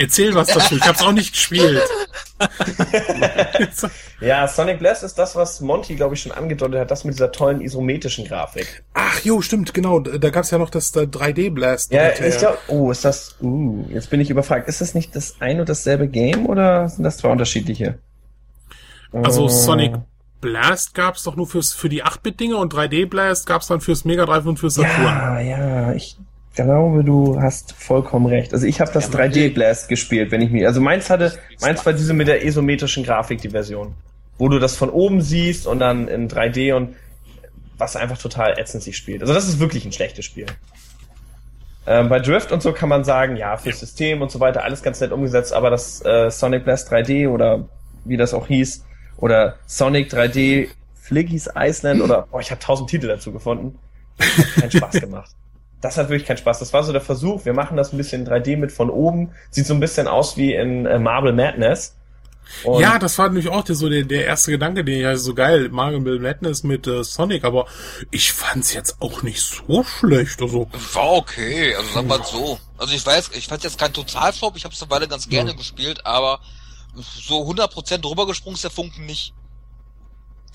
Erzähl was dazu. Ich hab's auch nicht gespielt. <laughs> Ja, Sonic Blast ist das, was Monty, glaube ich, schon angedeutet hat, das mit dieser tollen isometrischen Grafik. Ach jo, stimmt, genau. Da gab's ja noch das äh, 3D-Blast. Ja, mit, äh, ich glaube, oh, ist das, uh, jetzt bin ich überfragt. Ist das nicht das ein und dasselbe Game oder sind das zwei unterschiedliche? Also Oh. Sonic Blast gab's doch nur fürs, für die 8-Bit-Dinge und 3D-Blast gab's dann fürs Mega Drive und fürs Saturn. Ja, ja, ich glaube, du hast vollkommen recht. Also ich habe das Ja, man 3D Blast gespielt, wenn ich mir, also meins hatte, meins war diese mit der isometrischen Grafik, die Version, wo du das von oben siehst und dann in 3D und was einfach total ätzend sich spielt. Also das ist wirklich ein schlechtes Spiel. Ähm, bei Drift und so kann man sagen, ja, fürs System und so weiter, alles ganz nett umgesetzt, aber das äh, Sonic Blast 3D oder wie das auch hieß, oder Sonic 3D Fliggies Iceland oder, oh, ich habe tausend Titel dazu gefunden, hat keinen Spaß <laughs> gemacht. Das hat wirklich keinen Spaß. Das war so der Versuch, wir machen das ein bisschen 3D mit von oben, sieht so ein bisschen aus wie in äh, Marble Madness. Und ja, das war natürlich auch der, so der, der erste Gedanke, den ich also so geil, Mario Madness mit äh, Sonic, aber ich fand's jetzt auch nicht so schlecht. Also, War okay, also sag mal so. Also ich weiß, ich fand jetzt kein Totalflop, ich habe es eine Weile ganz gerne Ja. gespielt, aber so 100% rübergesprungen ist der Funken nicht.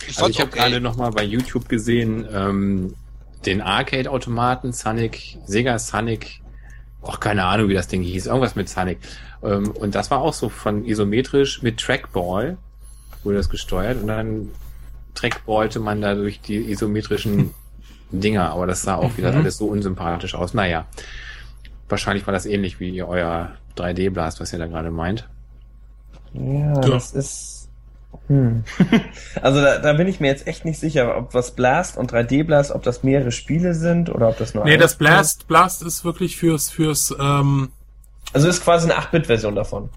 Ich Also ich habe okay. gerade noch mal bei YouTube gesehen, ähm, den Arcade-Automaten Sonic, Sega Sonic, auch keine Ahnung, wie das Ding hieß, irgendwas mit Sonic. Ähm, und das war auch so von isometrisch mit Trackball, wurde das gesteuert und dann trackballte man da durch die isometrischen <laughs> Dinger, aber das sah auch wieder Mhm. alles so unsympathisch aus. Naja, wahrscheinlich war das ähnlich wie euer 3D-Blast, was ihr da gerade meint. Ja, Ja. das ist. Hm. <laughs> Also da, da bin ich mir jetzt echt nicht sicher, ob was Blast und 3D Blast, ob das mehrere Spiele sind oder ob das nur nee, das Blast, Blast ist wirklich fürs, fürs, ähm, ist. Also ist quasi eine 8-Bit-Version davon.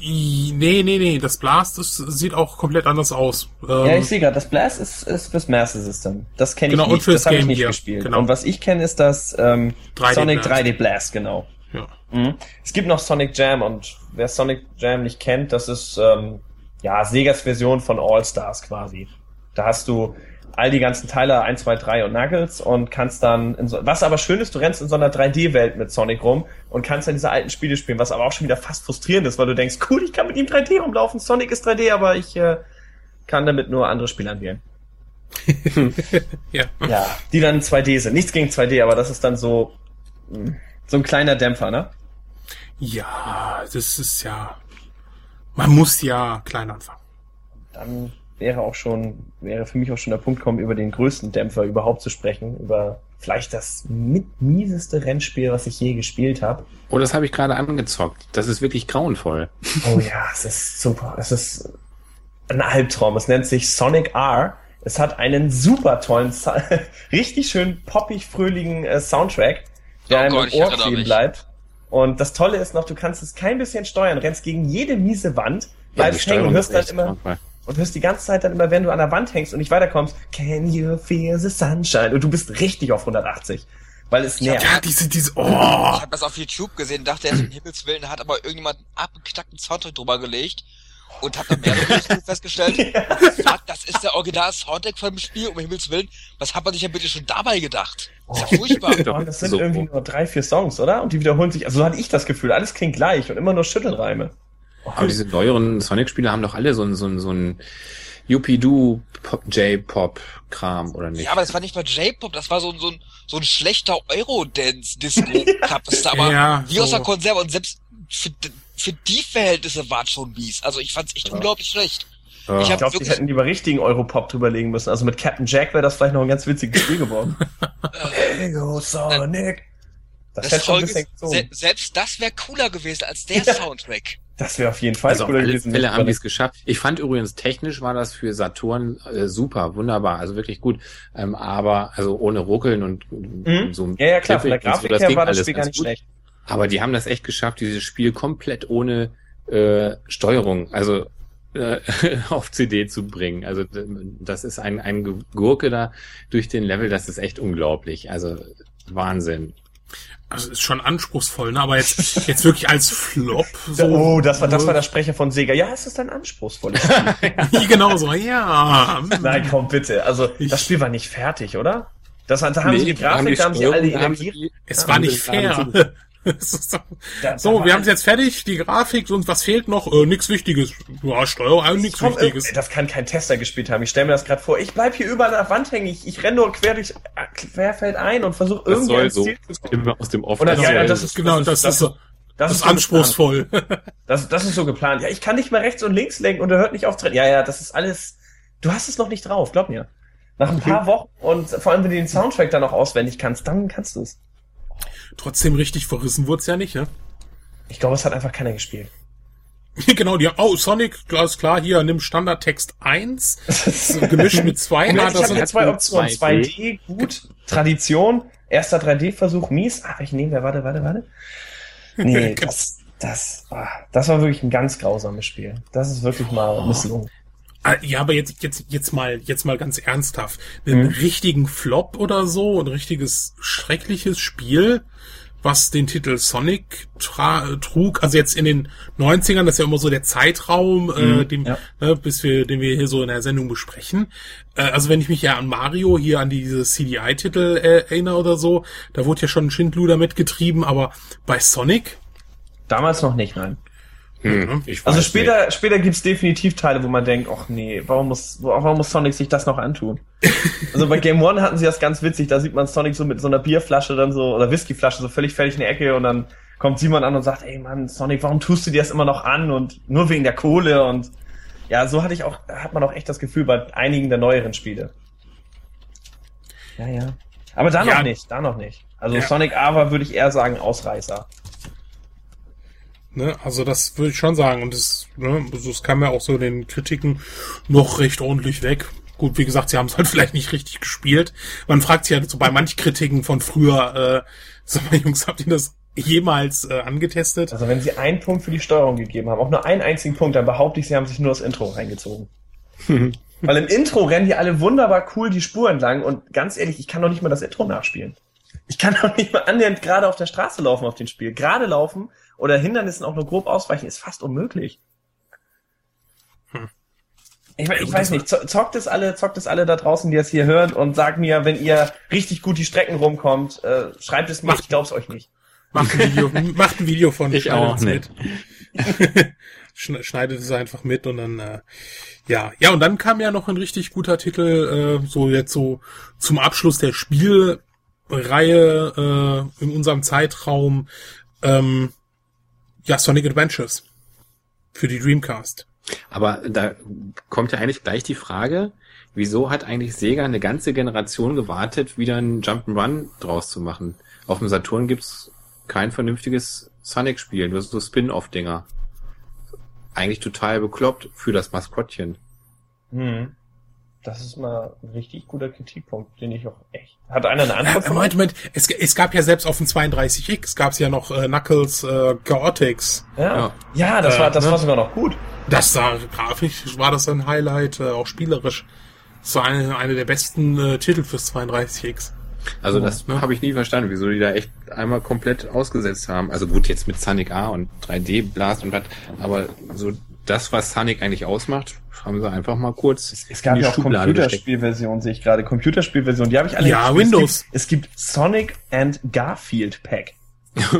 nee, nee, nee, das Blast ist, sieht auch komplett anders aus. Ähm, ja, ich sehe gerade, das Blast ist, ist fürs Master System. Das kenne ich Genau, und nicht. fürs das habe ich nicht Gear. gespielt. Genau. Und was ich kenne, ist das ähm, 3D Sonic Blast. 3D Blast, genau. ja. Mhm. Es gibt noch Sonic Jam und wer Sonic Jam nicht kennt, das ist ähm, ja Segas Version von All Stars quasi. Da hast du all die ganzen Teile 1, 2, 3 und Knuckles und kannst dann so, was aber schön ist, du rennst in so einer 3D-Welt mit Sonic rum und kannst dann diese alten Spiele spielen, was aber auch schon wieder fast frustrierend ist, weil du denkst, cool, ich kann mit ihm 3D rumlaufen, Sonic ist 3D, aber ich äh, kann damit nur andere Spiele anwählen. <laughs> ja. Ja, die dann 2D sind. Nichts gegen 2D, aber das ist dann so mh, so ein kleiner Dämpfer, ne? Ja, das ist ja, man muss ja klein anfangen. dann wäre auch schon, wäre für mich auch schon der Punkt kommen, über den größten Dämpfer überhaupt zu sprechen, über vielleicht das mit mieseste Rennspiel, was ich je gespielt habe. Oh, das habe ich gerade angezockt. Das ist wirklich grauenvoll. Oh ja, es ist super. Es ist ein Albtraum. Es nennt sich Sonic R. Es hat einen super tollen, <laughs> richtig schön poppig fröhlichen äh, Soundtrack, der Oh einem Gott, im Ohr kleben bleibt. Und das Tolle ist noch, du kannst es kein bisschen steuern, rennst gegen jede miese Wand, bleibst hängen und hörst dann ist echt immer, und hörst die ganze Zeit dann immer, wenn du an der Wand hängst und nicht weiterkommst, can you feel the sunshine? Und du bist richtig auf 180, weil es nervt. Ja, diese, diese, oh, Ich habe das auf YouTube gesehen, dachte erst, um Himmels Willen, da hat aber irgendjemand einen abgeknackten Soundtrack drüber gelegt und hat dann mehrere festgestellt, <laughs> fuck, das ist der original Soundtrack von dem Spiel, um Himmels Willen, was hat man sich ja bitte schon dabei gedacht? Das ist ja furchtbar. <laughs> Doch, Und das sind so. irgendwie nur drei, vier Songs, oder? Und die wiederholen sich, also so hatte ich das Gefühl, alles klingt gleich und immer nur Schüttelreime. Aber diese neueren Sonic-Spiele haben doch alle so ein, so ein, so ein Yuppie-Doo Pop- J-Pop-Kram, oder nicht? Ja, aber das war nicht mal J-Pop, das war so, ein- so, ein, so ein schlechter Eurodance-Disco-Cup. aber <laughs> Ja, wie aus so. der Konserve und selbst für, für die Verhältnisse war es schon mies. Also ich fand's echt unglaublich schlecht. Ja. Ich Ich glaube, die hätten lieber richtigen Europop drüberlegen müssen. Also mit Captain Jack wäre das vielleicht noch ein ganz witziges Spiel geworden. <laughs> Ego Sonic. Das, Das ist, gezogen. se selbst das wäre cooler gewesen als der Ja. Soundtrack. Das wäre auf jeden Fall Also auf cooler alle gewesen. Fälle haben die es geschafft. Ich fand übrigens technisch war das für Saturn äh, super, wunderbar, also wirklich gut. Ähm, aber also ohne Ruckeln und Mhm. so ja, ja, klar, von der und so, Grafik her war das Spiel gar ganz nicht gut. schlecht. Aber die haben das echt geschafft, dieses Spiel komplett ohne äh, Steuerung, also äh, <laughs> auf CD zu bringen. Also das ist ein, ein Gurke da durch den Level, das ist echt unglaublich. Also Wahnsinn. Also ist schon anspruchsvoll, ne? Aber jetzt, jetzt wirklich als Flop. <laughs> So, oh, das war, das war der Sprecher von Sega. Ja, es ist ein anspruchsvolles Spiel. <laughs> genau so, ja. Nein, komm bitte. Also, das Spiel war nicht fertig, oder? Das, da haben sie die Grafik, da haben sie all die Steuerung, haben Energie. Es Ja, war nicht fair. Ist so, Da- wir haben es jetzt fertig, die Grafik, und was fehlt noch? Äh, nix Wichtiges. Ja, Steuerung, äh, nix Komm, Wichtiges. äh, das kann kein Tester gespielt haben. Ich stelle mir das gerade vor. Ich bleib hier überall an der Wand hängen. Ich, ich renne nur quer durch äh, querfeld ein und versuche Das irgendwie soll so Ziel zu kommen. aus dem Off. Das ja, ja, das ist- Genau, das, ist, so- das ist so anspruchsvoll. Geplant. <laughs> Das, das ist so geplant. Ja, ich kann nicht mehr rechts und links lenken und er hört nicht auf zu rennen. Ja, ja, das ist alles. Du hast es noch nicht drauf, glaub mir. Nach ein paar Wochen und vor allem, wenn du den Soundtrack dann noch auswendig kannst, dann kannst du es. Trotzdem richtig verrissen wurde es ja nicht, ne? Ich glaube, es hat einfach keiner gespielt. <laughs> genau, die oh, Sonic, klar ist klar, hier, nimm Standardtext 1, gemischt mit 2. <laughs> Ja, Ja, ich das sind, jetzt zwei Optionen. 2D. 2D, gut. Tradition. Erster 3D-Versuch, mies. Ah, welchen nehmen wir? Warte, warte, warte. Nee, <laughs> das, das, ah, das war wirklich ein ganz grausames Spiel. Das ist wirklich mal misslungen. Ah, Ja, aber jetzt, jetzt, jetzt mal, jetzt mal ganz ernsthaft. Einen Mhm. richtigen Flop oder so, ein richtiges schreckliches Spiel, was den Titel Sonic tra trug, also jetzt in den 90ern, das ist ja immer so der Zeitraum, äh, Mhm, dem, ja. ne, bis wir, den wir hier so in der Sendung besprechen. Äh, also wenn ich mich ja an Mario, hier an diese CDI-Titel äh, erinnere oder so, da wurde ja schon ein Schindluder mitgetrieben, aber bei Sonic, Damals noch nicht, nein. Hm, ich Also später, später gibt's definitiv Teile, wo man denkt, ach nee, warum muss, warum muss Sonic sich das noch antun? <laughs> Also bei Game One hatten sie das ganz witzig, da sieht man Sonic so mit so einer Bierflasche dann so, oder Whiskyflasche so völlig fertig in der Ecke und dann kommt Simon an und sagt, ey Mann, Sonic, warum tust du dir das immer noch an und nur wegen der Kohle und ja, so hatte ich auch, hat man auch echt das Gefühl bei einigen der neueren Spiele. Ja, ja. Aber da Ja. noch nicht, da noch nicht. Also Ja. Sonic Ava würde ich eher sagen Ausreißer. Ne, also das würde ich schon sagen. Und das, ne, also es kam ja auch so den Kritiken noch recht ordentlich weg. Gut, wie gesagt, sie haben es halt <laughs> vielleicht nicht richtig gespielt. Man fragt sich ja so bei manch Kritiken von früher, äh, <laughs> sag mal, Jungs, habt ihr das jemals äh, angetestet? Also wenn sie einen Punkt für die Steuerung gegeben haben, auch nur einen einzigen Punkt, dann behaupte ich, sie haben sich nur das Intro reingezogen. <laughs> Weil im Intro rennen die alle wunderbar cool die Spur entlang und ganz ehrlich, ich kann doch nicht mal das Intro nachspielen. Ich kann doch nicht mal annähernd gerade auf der Straße laufen auf den Spiel. Gerade laufen oder Hindernissen auch nur grob ausweichen ist fast unmöglich. Ich, mein, ich weiß nicht, zo- zockt es alle, zockt es alle da draußen, die es hier hören und sagt mir, wenn ihr richtig gut die Strecken rumkommt, äh, schreibt es mir, Macht- ich glaub's euch nicht. Macht ein Video, <laughs> macht ein Video von Ich schneidet auch es nicht. <laughs> Schneidet es einfach mit und dann, äh, ja. Ja, und dann kam ja noch ein richtig guter Titel, äh, so jetzt so zum Abschluss der Spielreihe äh, in unserem Zeitraum, ähm, ja, Sonic Adventures für die Dreamcast. Aber da kommt ja eigentlich gleich die Frage, wieso hat eigentlich Sega eine ganze Generation gewartet, wieder ein Jump'n'Run draus zu machen? Auf dem Saturn gibt's kein vernünftiges Sonic-Spiel, nur so Spin-off-Dinger. Eigentlich total bekloppt für das Maskottchen. Hm. Das ist mal ein richtig guter Kritikpunkt, den ich auch echt. Hat einer eine Antwort Äh, Moment? Moment, es, es gab ja selbst auf dem 32X, gab's ja noch äh, Knuckles äh, Chaotix. Ja. Ja. Ja, das Äh, war, das ne? war sogar noch gut. Das sah grafisch, war das ein Highlight, äh, auch spielerisch. Das war eine, eine der besten äh, Titel fürs 32X. Also Oh, das ne? habe ich nie verstanden, wieso die da echt einmal komplett ausgesetzt haben. Also gut, jetzt mit Sonic A und 3D Blast und was, aber so das, was Sonic eigentlich ausmacht, haben sie einfach mal kurz Es gab in die ja auch. Computerspielversionen, sehe ich gerade. Computerspielversionen, die habe ich alle Ja, gespielt. Windows. Es gibt, es gibt Sonic and Garfield Pack.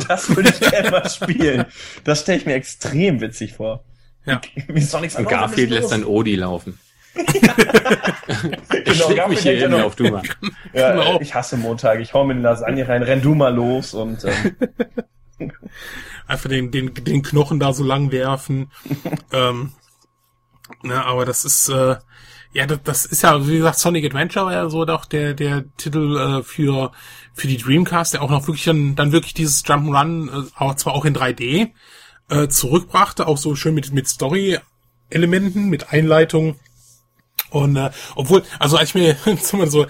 Das würde ich gerne mal spielen. Das stelle ich mir extrem witzig vor. Ja. Wie Sonic sagt, Und Garfield lässt dann. Odi laufen. <laughs> Ich leg Garfield mich hier noch- auf du mal. <laughs> Ja, Genau. ich hasse Montag. Ich hau mir eine Lasagne rein, renn du mal los und ähm, <laughs> Einfach den, den, den Knochen da so lang werfen. <laughs> ähm, na, aber das ist, äh, ja, das, das ist ja, wie gesagt, Sonic Adventure war ja so doch der, der Titel äh, für, für die Dreamcast, der auch noch wirklich dann, dann wirklich dieses Jump'n'Run, äh, aber zwar auch in 3D, äh, zurückbrachte, auch so schön mit, mit Story-Elementen, mit Einleitung. Und äh, obwohl, also als ich mir <laughs> so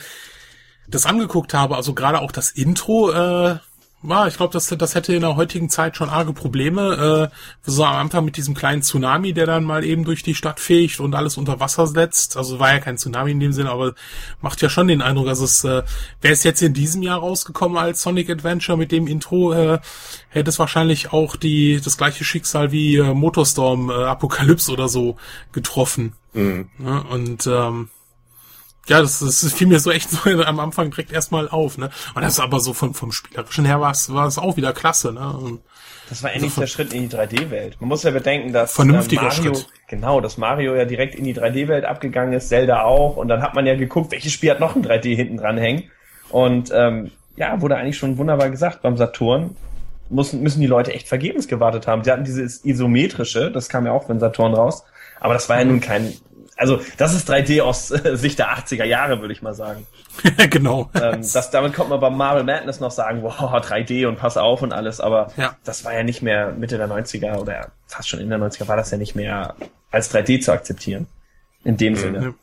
das angeguckt habe, also gerade auch das Intro, äh, war, ich glaube, das, das hätte in der heutigen Zeit schon arge Probleme. Äh, so am Anfang mit diesem kleinen Tsunami, der dann mal eben durch die Stadt fegt und alles unter Wasser setzt. Also war ja kein Tsunami in dem Sinne, aber macht ja schon den Eindruck, also es äh, wäre es jetzt in diesem Jahr rausgekommen als Sonic Adventure mit dem Intro, äh, hätte es wahrscheinlich auch die das gleiche Schicksal wie äh, Motorstorm äh, Apokalypse oder so getroffen. Mhm. Ne? Und ähm, ja, das, das fiel mir so echt so am Anfang direkt erstmal auf, ne? Und das ist aber so vom, vom Spielerischen her war es, war es auch wieder klasse, ne? Und das war endlich der Schritt in die 3D-Welt. Man muss ja bedenken, dass Vernünftiger äh, Mario, Schritt. genau, dass Mario ja direkt in die 3D-Welt abgegangen ist, Zelda auch, und dann hat man ja geguckt, welches Spiel hat noch ein 3D hinten dran hängen. Und ähm, ja, wurde eigentlich schon wunderbar gesagt beim Saturn. Müssen, müssen die Leute echt vergebens gewartet haben. Sie hatten dieses isometrische, das kam ja auch den Saturn raus, aber das war ja nun kein, also das ist 3D aus äh, Sicht der 80er Jahre, würde ich mal sagen. <laughs> genau. ähm, das, damit kommt man bei Marvel Madness noch sagen, wow, 3D <laughs> und pass auf und alles, aber Ja. das war ja nicht mehr Mitte der 90er oder fast schon in der 90er war das ja nicht mehr als 3D zu akzeptieren. In dem Sinne. Ja.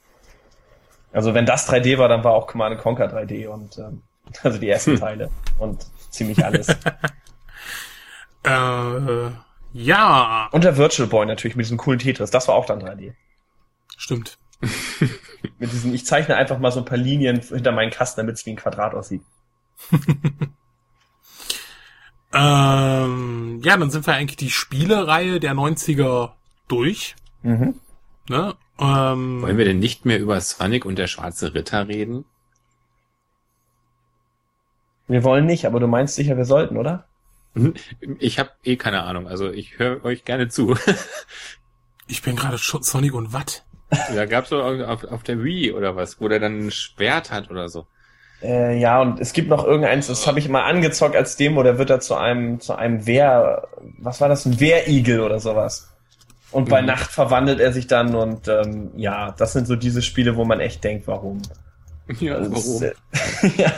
Also wenn das 3D war, dann war auch Command Conquer 3D und ähm, <laughs> also die ersten Hm. Teile und ziemlich alles. Äh, ja, und der Virtual Boy natürlich mit diesem coolen Tetris, das war auch dann 3D. Stimmt. <laughs> Mit diesem, ich zeichne einfach mal so ein paar Linien hinter meinen Kasten, damit es wie ein Quadrat aussieht. <laughs> Ähm, ja, dann sind wir eigentlich die Spielereihe der 90er durch. Mhm. Ne? Ähm, Wollen wir denn nicht mehr über Sonic und der schwarze Ritter reden? Wir wollen nicht, aber du meinst sicher, wir sollten, oder? Ich habe eh keine Ahnung, also ich höre euch gerne zu. <laughs> ich bin gerade schon Sonic und Watt. Da gab's so auf, auf der Wii oder was, wo der dann ein Schwert hat oder so. Äh, ja, und es gibt noch irgendeins, das habe ich mal angezockt als Demo, der wird da zu einem, zu einem Wehr, was war das, ein Wehrigel oder sowas. Und bei Mhm. Nacht verwandelt er sich dann und ähm, ja, das sind so diese Spiele, wo man echt denkt, warum? Ja, Also, warum? das, <laughs> äh, ja,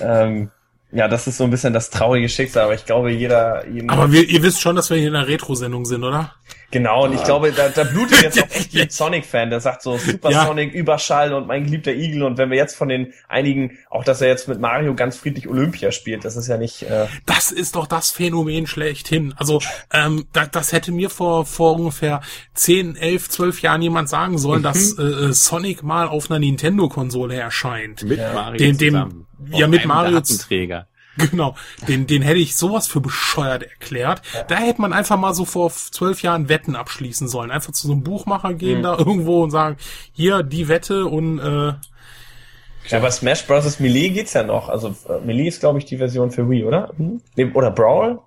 ähm, ja, das ist so ein bisschen das traurige Schicksal, aber ich glaube, jeder, jedem, Aber wir, ihr wisst schon, dass wir hier in einer Retro-Sendung sind, oder? Genau, und ich glaube, da, da blutet jetzt auch echt ein <laughs> Sonic-Fan, der sagt so Super Ja. Sonic, Überschall und mein geliebter Igel und wenn wir jetzt von den einigen, auch dass er jetzt mit Mario ganz friedlich Olympia spielt, das ist ja nicht, äh, Das ist doch das Phänomen schlechthin. Also, ähm, da, das hätte mir vor, vor ungefähr 10, 11, 12 Jahren jemand sagen sollen, dass äh, Sonic mal auf einer Nintendo-Konsole erscheint. Mit Ja. Mario Den- dem- zusammen. ja, Auf mit einem Mario. <laughs> Genau, den, den hätte ich sowas für bescheuert erklärt. Da hätte man einfach mal so vor zwölf Jahren Wetten abschließen sollen. Einfach zu so einem Buchmacher gehen da irgendwo und sagen, hier die Wette und äh, Ja, bei Smash Bros. Melee geht's ja noch. Also äh, Melee ist, glaube ich, die Version für Wii, oder? Hm? Nee, Oder Brawl?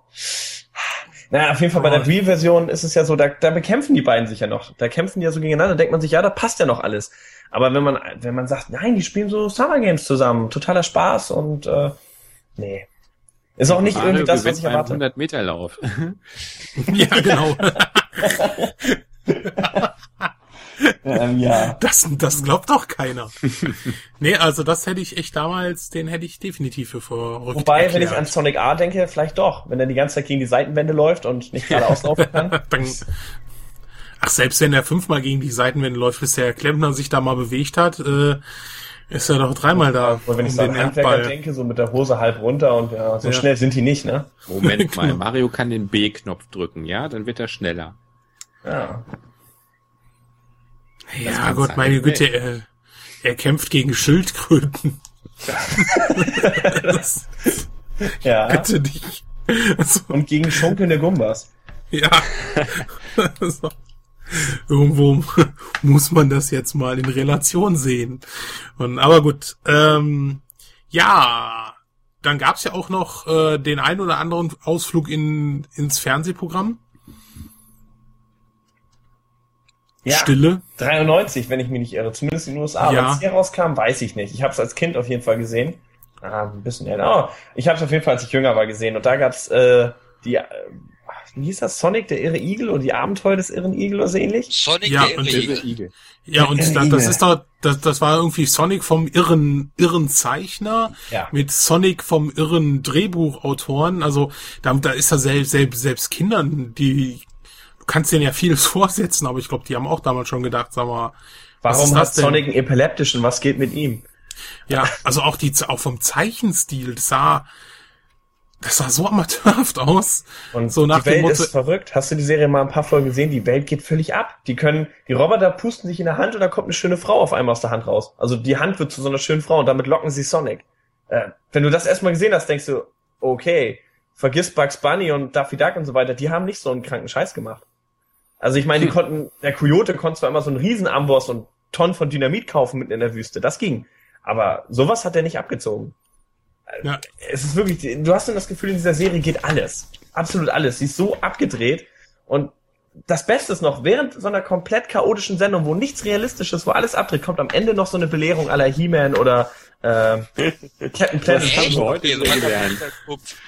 Naja, auf jeden Fall bei der. Wii-Version ist es ja so, da, da bekämpfen die beiden sich ja noch. Da kämpfen die ja so gegeneinander, denkt man sich, ja, da passt ja noch alles. Aber wenn man, wenn man sagt, nein, die spielen so Summer Games zusammen, totaler Spaß und äh, nee. Ist auch nicht Mario irgendwie das, was ich erwarte. 100 Meter Lauf. ja genau. <laughs> Ähm, ja. Das, das glaubt doch keiner. nee, also das hätte ich echt damals, den hätte ich definitiv für verrückt Wobei, wenn ich erklärt. an Sonic A denke, vielleicht doch. Wenn er die ganze Zeit gegen die Seitenwände läuft und nicht gerade <laughs> auslaufen kann. Dann, ach, selbst wenn er fünfmal gegen die Seitenwände läuft, bis der Klempner sich da mal bewegt hat, äh, ist er doch dreimal da. Und wenn ich um so an den Handwerker denke, so mit der Hose halb runter und ja, so Ja. schnell sind die nicht, ne? Moment <laughs> mal. Mario kann den B-Knopf drücken, ja? Dann wird er schneller. Ja. Ja Gott, sein. meine Güte, er, er kämpft gegen Schildkröten. <laughs> das, Ja. bitte dich. Also, Und gegen schunkelnde Gumbas. ja. <laughs> irgendwo <laughs> muss man das jetzt mal in Relation sehen. Und, aber gut, ähm, ja, dann gab's ja auch noch äh, den ein oder anderen Ausflug in, ins Fernsehprogramm. Ja, Stille. 93, wenn ich mich nicht irre. Zumindest in den USA. Ja. Es hier rauskam, weiß ich nicht. Ich habe es als Kind auf jeden Fall gesehen. Ah, ein bisschen älter. Oh, ich habe es auf jeden Fall, als ich jünger war, gesehen. Und da gab's äh, die, äh, wie hieß das? Sonic, der irre Igel oder die Abenteuer des irren Igel oder so ähnlich? Sonic Ja, der und irre Irre Igel. Igel. Ja, und da, das ist doch, das, das war irgendwie Sonic vom irren, irren Zeichner Ja. mit Sonic vom irren Drehbuchautoren. Also da, da ist er selbst, selbst, selbst Kindern, die, du kannst denen ja vieles <laughs> vorsetzen, aber ich glaube, die haben auch damals schon gedacht, sag mal, was Warum ist hat das denn? Sonic einen epileptischen? Was geht mit ihm? Ja, also auch die, auch vom Zeichenstil, das sah, das sah so amateurhaft aus. Und So nach die Welt dem Motto- ist verrückt. Hast du die Serie mal ein paar Folgen gesehen? Die Welt geht völlig ab. Die können, die Roboter pusten sich in der Hand und da kommt eine schöne Frau auf einmal aus der Hand raus. Also die Hand wird zu so einer schönen Frau und damit locken sie Sonic. Äh, wenn du das erstmal gesehen hast, denkst du, okay, vergiss Bugs Bunny und Daffy Duck und so weiter, die haben nicht so einen kranken Scheiß gemacht. Also ich meine, die konnten, der Coyote konnte zwar immer so einen riesen Amboss und Tonnen von Dynamit kaufen mitten in der Wüste, das ging. Aber sowas hat er nicht abgezogen. Ja, Es ist wirklich, du hast dann das Gefühl, in dieser Serie geht alles. Absolut alles. Sie ist so abgedreht. Und das Beste ist noch, während so einer komplett chaotischen Sendung, wo nichts Realistisches, wo alles abdreht, kommt am Ende noch so eine Belehrung aller He-Man oder äh, Captain Planet. Das haben wir heute so gelernt.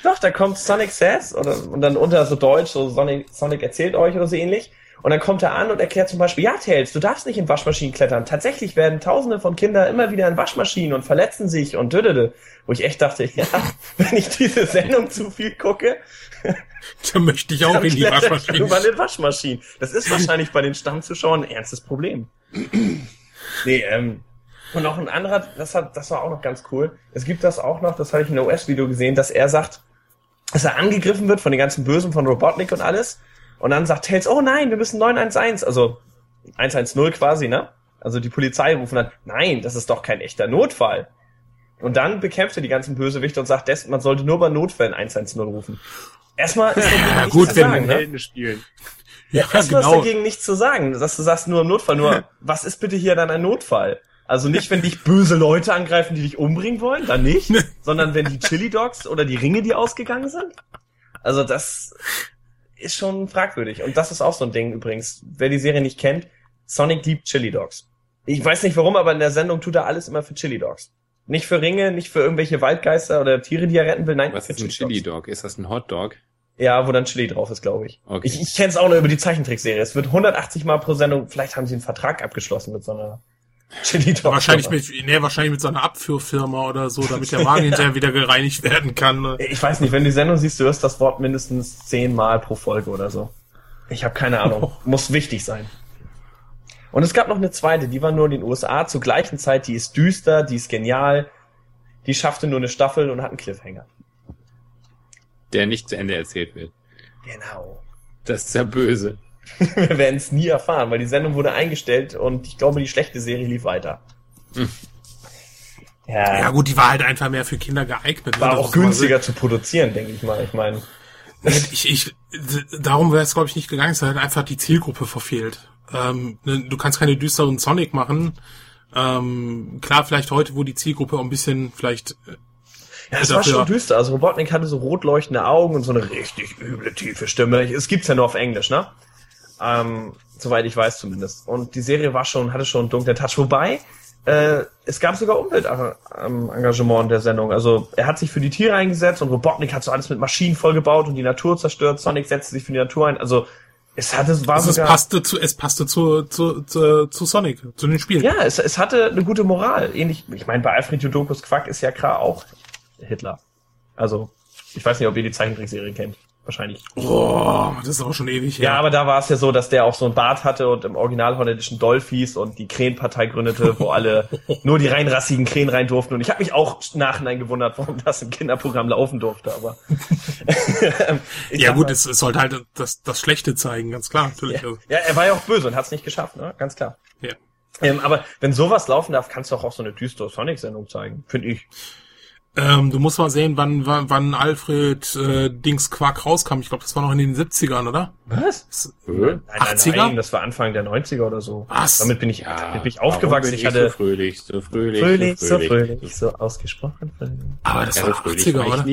Doch, da kommt Sonic Says oder, und dann unter so Deutsch, so Sonic, Sonic erzählt euch oder so ähnlich. Und dann kommt er an und erklärt zum Beispiel, ja, Tails, du darfst nicht in Waschmaschinen klettern. Tatsächlich werden tausende von Kindern immer wieder in Waschmaschinen und verletzen sich und dödödö. Wo ich echt dachte, ja, <laughs> wenn ich diese Sendung zu viel gucke, <laughs> da möchte ich auch dann in die ich Waschmaschine. irgendwann in Waschmaschinen. Das ist wahrscheinlich bei den Stammzuschauern ein ernstes Problem. <clears throat> nee, ähm, und noch ein anderer, das hat, das war auch noch ganz cool. Es gibt das auch noch, das habe ich in einem US-Video gesehen, dass er sagt, dass er angegriffen wird von den ganzen Bösen von Robotnik und alles. Und dann sagt Tails, oh nein, wir müssen 911, also 110 quasi, ne? Also die Polizei rufen dann, nein, das ist doch kein echter Notfall. Und dann bekämpft er die ganzen Bösewichte und sagt, des- man sollte nur bei Notfällen 110 rufen. Erstmal ist dagegen Ja, nichts gut, zu wenn sagen, ne? Helden spielen. Ja, Erstmal genau. ist dagegen nichts zu sagen, dass du sagst nur im Notfall. Nur, <laughs> was ist bitte hier dann ein Notfall? Also nicht, wenn dich böse Leute angreifen, die dich umbringen wollen, dann nicht, <laughs> sondern wenn die Chili Dogs oder die Ringe, die ausgegangen sind. Also das ist schon fragwürdig. Und das ist auch so ein Ding übrigens. Wer die Serie nicht kennt, Sonic liebt Chili Dogs. Ich weiß nicht warum, aber in der Sendung tut er alles immer für Chili Dogs. Nicht für Ringe, nicht für irgendwelche Waldgeister oder Tiere, die er retten will. Nein, Was für ist ein Dogs. Chili Dog? Ist das ein Hot Dog? Ja, wo dann Chili drauf ist, glaube ich. Okay. Ich, ich kenne es auch nur über die Zeichentrickserie. Es wird 180 Mal pro Sendung, vielleicht haben sie einen Vertrag abgeschlossen mit so einer Wahrscheinlich mit, nee, wahrscheinlich mit so einer Abführfirma oder so, damit der Wagen hinterher wieder gereinigt werden kann. ne? Ich weiß nicht, wenn du die Sendung siehst, du hörst das Wort mindestens zehnmal pro Folge oder so. Ich habe keine Ahnung. Muss wichtig sein. Und es gab noch eine zweite, die war nur in den USA zur gleichen Zeit. Die ist düster, die ist genial. Die schaffte nur eine Staffel und hat einen Cliffhanger. Der nicht zu Ende erzählt wird. Genau. Das ist ja böse. Wir werden es nie erfahren, weil die Sendung wurde eingestellt und ich glaube, die schlechte Serie lief weiter. Hm. Ja, Ja gut, die war halt einfach mehr für Kinder geeignet. war ne? auch ist mal günstiger zu produzieren, denke ich mal. Ich meine, Ich, ich, darum wäre es, glaube ich, nicht gegangen. Es hat einfach die Zielgruppe verfehlt. Ähm, ne, du kannst keine düsteren Sonic machen. Ähm, klar, vielleicht heute, wo die Zielgruppe auch ein bisschen vielleicht äh, Ja, es war schon düster. Also Robotnik hatte so rot leuchtende Augen und so eine richtig üble, tiefe Stimme. Es gibt's ja nur auf Englisch, ne? Ähm, soweit ich weiß zumindest. Und die Serie war schon, hatte schon einen dunklen Touch. Wobei, äh, es gab sogar Umweltengagement in der Sendung. Also er hat sich für die Tiere eingesetzt und Robotnik hat so alles mit Maschinen vollgebaut und die Natur zerstört. Sonic setzte sich für die Natur ein. Also es hatte, es war also es sogar... passte zu, es passte zu, zu, zu, zu Sonic, zu den Spielen. Ja, es, es hatte eine gute Moral. Ähnlich, ich meine, bei Alfred Jodokus Quack ist ja klar auch Hitler. Also, ich weiß nicht, ob ihr die Zeichentrickserie kennt. Wahrscheinlich. Oh, das ist auch schon ewig her. Ja, aber da war es ja so, dass der auch so ein Bart hatte und im Original holländischen Dolphis und die Krähenpartei gründete, wo alle <laughs> nur die reinrassigen Krähen rein durften. Und ich habe mich auch nachhinein gewundert, warum das im Kinderprogramm laufen durfte. Aber <laughs> ja gut, mal, es, es sollte halt das, das Schlechte zeigen, ganz klar, natürlich. Also, ja, er war ja auch böse und hat es nicht geschafft, ne? Ganz klar. Ja. Ähm, aber wenn sowas laufen darf, kannst du auch, auch so eine düstere Sonic-Sendung zeigen, finde ich. Ähm, du musst mal sehen, wann, wann, wann Alfred äh, Dings Quark rauskam. Ich glaube, das war noch in den 70ern, oder? Was? Äh? Nein, nein, 80er? nein, das war Anfang der 90er oder so. Was? Damit bin ich, damit bin ich aufgewachsen. bin Ich hatte so fröhlich, so fröhlich, fröhlich, so so fröhlich. fröhlich, so ausgesprochen fröhlich. Aber das Ja, war so fröhlich 80er, war ich oder?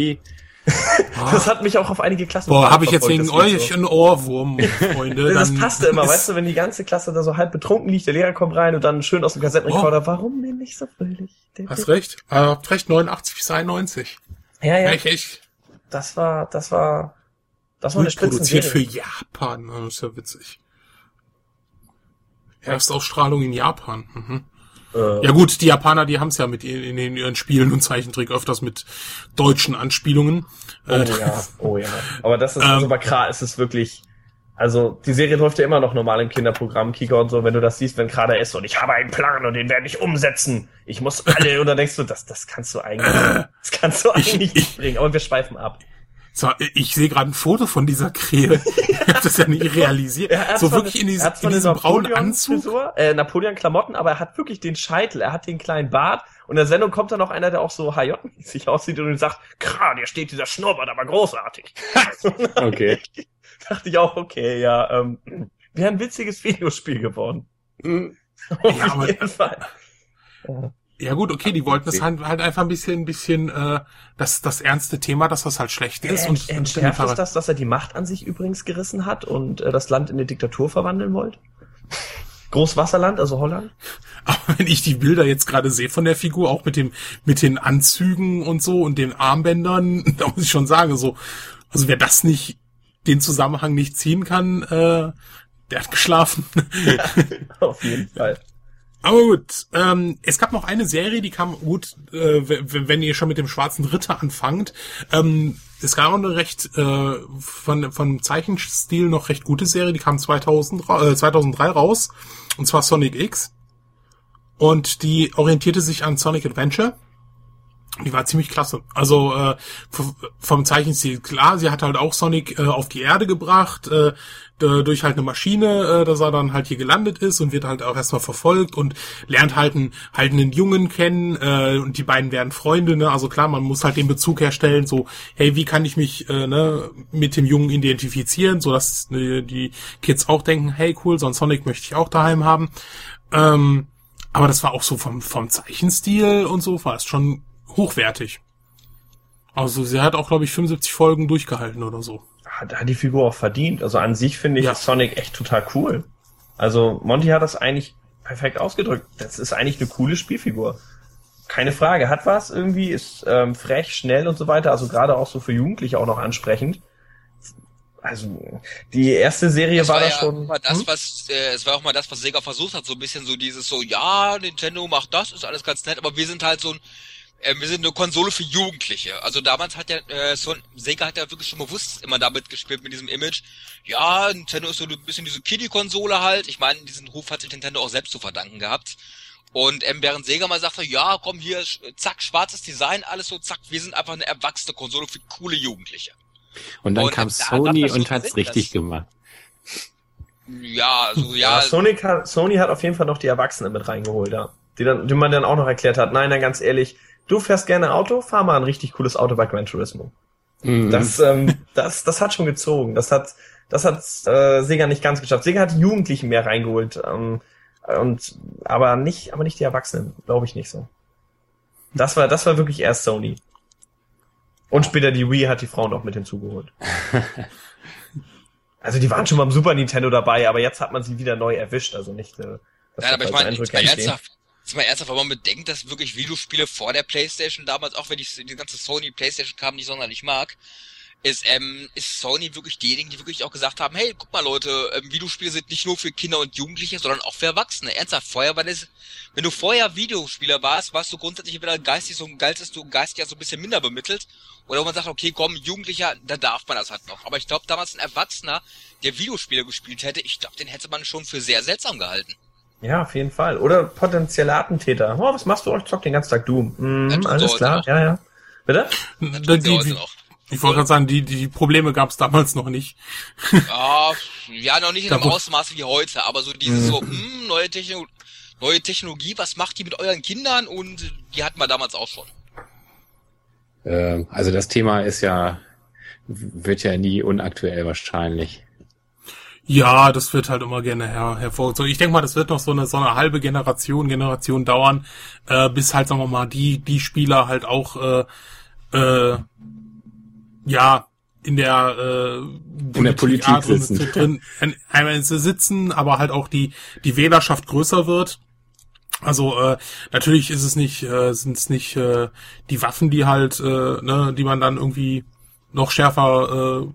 <laughs> Das hat mich auch auf einige Klassen. Boah, habe ich jetzt wegen euch so. einen Ohrwurm, <laughs> Freunde. Das passte immer, weißt du, wenn die ganze Klasse da so halb betrunken liegt, der Lehrer kommt rein und dann schön aus dem Kassettenrekorder, warum denn nicht so fröhlich? Oh. Hast recht. Äh, habt recht, 89 bis 91. Ja, ja. Ich, ich, das war, das war, das war eine produziert für. Japan. Das ist ja witzig. Erstausstrahlung in Japan. Mhm. Äh, Ja gut, die Japaner, die haben es ja mit in, in, ihren Spielen und Zeichentrick öfters mit deutschen Anspielungen. Oh Äh, ja, oh ja. Aber das ist, Ähm, also bei Kra ist es wirklich, also die Serie läuft ja immer noch normal im Kinderprogramm, Kika und so, wenn du das siehst, wenn Kra da ist und ich habe einen Plan und den werde ich umsetzen. Ich muss alle, und dann denkst du, das, das kannst du eigentlich, das kannst du eigentlich nicht bringen. Aber wir schweifen ab. So, ich sehe gerade ein Foto von dieser Krähe. <laughs> ich habe das ja nicht realisiert. Er so wirklich in, zwar in diesem braunen Anzug. Äh, Napoleon-Klamotten, aber er hat wirklich den Scheitel, er hat den kleinen Bart und in der Sendung kommt dann noch einer, der auch so HJ-mäßig aussieht und sagt, Kra, dir steht dieser Schnurrbart aber großartig. Okay. <laughs> dachte ich auch, okay, ja, ähm, wäre ein witziges Videospiel geworden. <laughs> Auf Ja, jeden Fall. Ja gut, okay, die wollten es halt, halt einfach ein bisschen, ein bisschen äh, das, das ernste Thema, dass das halt schlecht ist. Ent, und entschärft es das, dass er die Macht an sich übrigens gerissen hat und äh, das Land in eine Diktatur verwandeln wollte? <laughs> Großwasserland, also Holland? <laughs> Aber wenn ich die Bilder jetzt gerade sehe von der Figur, auch mit dem, mit den Anzügen und so und den Armbändern, <laughs> da muss ich schon sagen, so, also wer das nicht, den Zusammenhang nicht ziehen kann, äh, der hat geschlafen. Auf jeden Fall. Aber gut, ähm, es gab noch eine Serie, die kam gut, äh, wenn ihr schon mit dem Schwarzen Ritter anfangt. Ähm, es gab auch eine recht äh, von vom Zeichenstil noch recht gute Serie, die kam 2000, ra- äh, 2003 raus, und zwar Sonic X. Und die orientierte sich an Sonic Adventure. Die war ziemlich klasse. Also äh, vom Zeichenstil klar, sie hat halt auch Sonic äh, auf die Erde gebracht, äh, durch halt eine Maschine, äh, dass er dann halt hier gelandet ist und wird halt auch erstmal verfolgt und lernt halt einen, halt einen Jungen kennen äh, und die beiden werden Freunde, ne? Also klar, man muss halt den Bezug herstellen, so, hey, wie kann ich mich äh, ne, mit dem Jungen identifizieren, so dass äh, die Kids auch denken, hey cool, so einen Sonic möchte ich auch daheim haben. Ähm, aber das war auch so vom, vom Zeichenstil und so, war es schon hochwertig. Also sie hat auch, glaube ich, 75 Folgen durchgehalten oder so. Hat, hat die Figur auch verdient. Also an sich finde ich Ja. Sonic echt total cool. Also Monty hat das eigentlich perfekt ausgedrückt. Das ist eigentlich eine coole Spielfigur. Keine Frage. Hat was irgendwie, ist ähm, frech, schnell und so weiter. Also gerade auch so für Jugendliche auch noch ansprechend. Also die erste Serie Das war, war, ja schon. mal das, Hm? was, äh, es war auch mal das, was Sega versucht hat, so ein bisschen so dieses so, ja, Nintendo macht das, ist alles ganz nett, aber wir sind halt so ein, äh, wir sind eine Konsole für Jugendliche. Also damals hat ja, äh, so, Sega hat ja wirklich schon bewusst immer damit gespielt mit diesem Image. Ja, Nintendo ist so ein bisschen diese Kiddie-Konsole halt. Ich meine, diesen Ruf hat sich Nintendo auch selbst zu verdanken gehabt. Und ähm, während Sega mal sagte, ja, komm hier, zack, schwarzes Design, alles so, zack, wir sind einfach eine erwachsene Konsole für coole Jugendliche. Und dann Und kam Sony hat und hat's Sinn, richtig gemacht. Ja, also Ja, ja, Sonic hat, Sony hat auf jeden Fall noch die Erwachsenen mit reingeholt, ja. Die, dann, die man dann auch noch erklärt hat, nein, dann ganz ehrlich, du fährst gerne Auto, fahr mal ein richtig cooles Auto bei Gran Turismo. Mhm. Das, ähm, das, das hat schon gezogen. Das hat, das hat äh, Sega nicht ganz geschafft. Sega hat die Jugendlichen mehr reingeholt, ähm, und aber nicht, aber nicht die Erwachsenen, glaube ich nicht so. Das war, das war wirklich erst Sony. Und später die Wii hat die Frauen auch mit hinzugeholt. <laughs> Also die waren schon beim Super Nintendo dabei, aber jetzt hat man sie wieder neu erwischt, also nicht. Äh, Nein, aber ich falsche meine, jetzt ernsthaft, mal ernsthaft, wenn man bedenkt, dass wirklich Videospiele vor der Playstation damals, auch wenn ich die ganze Sony Playstation kam, nicht sonderlich mag, ist, ähm, ist Sony wirklich diejenigen, die wirklich auch gesagt haben, hey, guck mal Leute, ähm, Videospiele sind nicht nur für Kinder und Jugendliche, sondern auch für Erwachsene. Ernsthaft, vorher war das, wenn du vorher Videospieler warst, warst du grundsätzlich entweder geistig so, galtest du geistig ja so ein bisschen minder bemittelt, oder man sagt, okay, komm, Jugendlicher, da darf man das halt noch. Aber ich glaube, damals ein Erwachsener, der Videospiele gespielt hätte, ich glaube, den hätte man schon für sehr seltsam gehalten. Ja, auf jeden Fall. Oder potenzielle Attentäter. Oh, was machst du? Ich zock den ganzen Tag Doom. Mhm, alles klar, ja, ja. Bitte? Die, die, ich wollte gerade sagen, die, die Probleme gab es damals noch nicht. <laughs> Ja, ja, noch nicht in dem Ausmaß wie heute, aber so dieses so, hm, neue, Techno neue Technologie, was macht die mit euren Kindern? Und die hatten wir damals auch schon. Ähm, also das Thema ist ja, wird ja nie unaktuell wahrscheinlich. Ja, das wird halt immer gerne her, hervorgezogen. Ich denke mal, das wird noch so eine, so eine halbe Generation, Generation dauern, äh, bis halt, sagen wir mal, die, die Spieler halt auch äh, äh, ja, in der, äh, In der Politik A drin, sitzen. drin einmal sitzen, aber halt auch die, die Wählerschaft größer wird. Also äh, natürlich ist es nicht, äh, sind es nicht äh, die Waffen, die halt, äh, ne, die man dann irgendwie noch schärfer äh,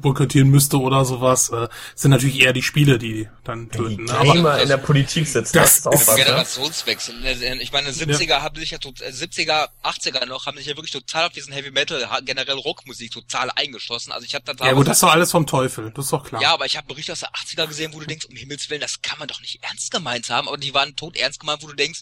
boykottieren müsste oder sowas. Äh, es sind natürlich eher die Spiele, die dann Die töten. Ne? Aber Gamer in der Politik sitzen, Das das ist auch was, ne? Generationswechsel. Ich meine, 70er haben sich ja tot- äh, 70er, 80er noch haben sich ja wirklich total auf diesen Heavy Metal, generell Rockmusik total eingeschossen. Also ich habe da ja gut, das ist doch alles vom Teufel, das ist doch klar. Ja, aber ich habe Berichte aus der 80er gesehen, wo du denkst, um Himmels Willen, das kann man doch nicht ernst gemeint haben, aber die waren tot ernst gemeint, wo du denkst,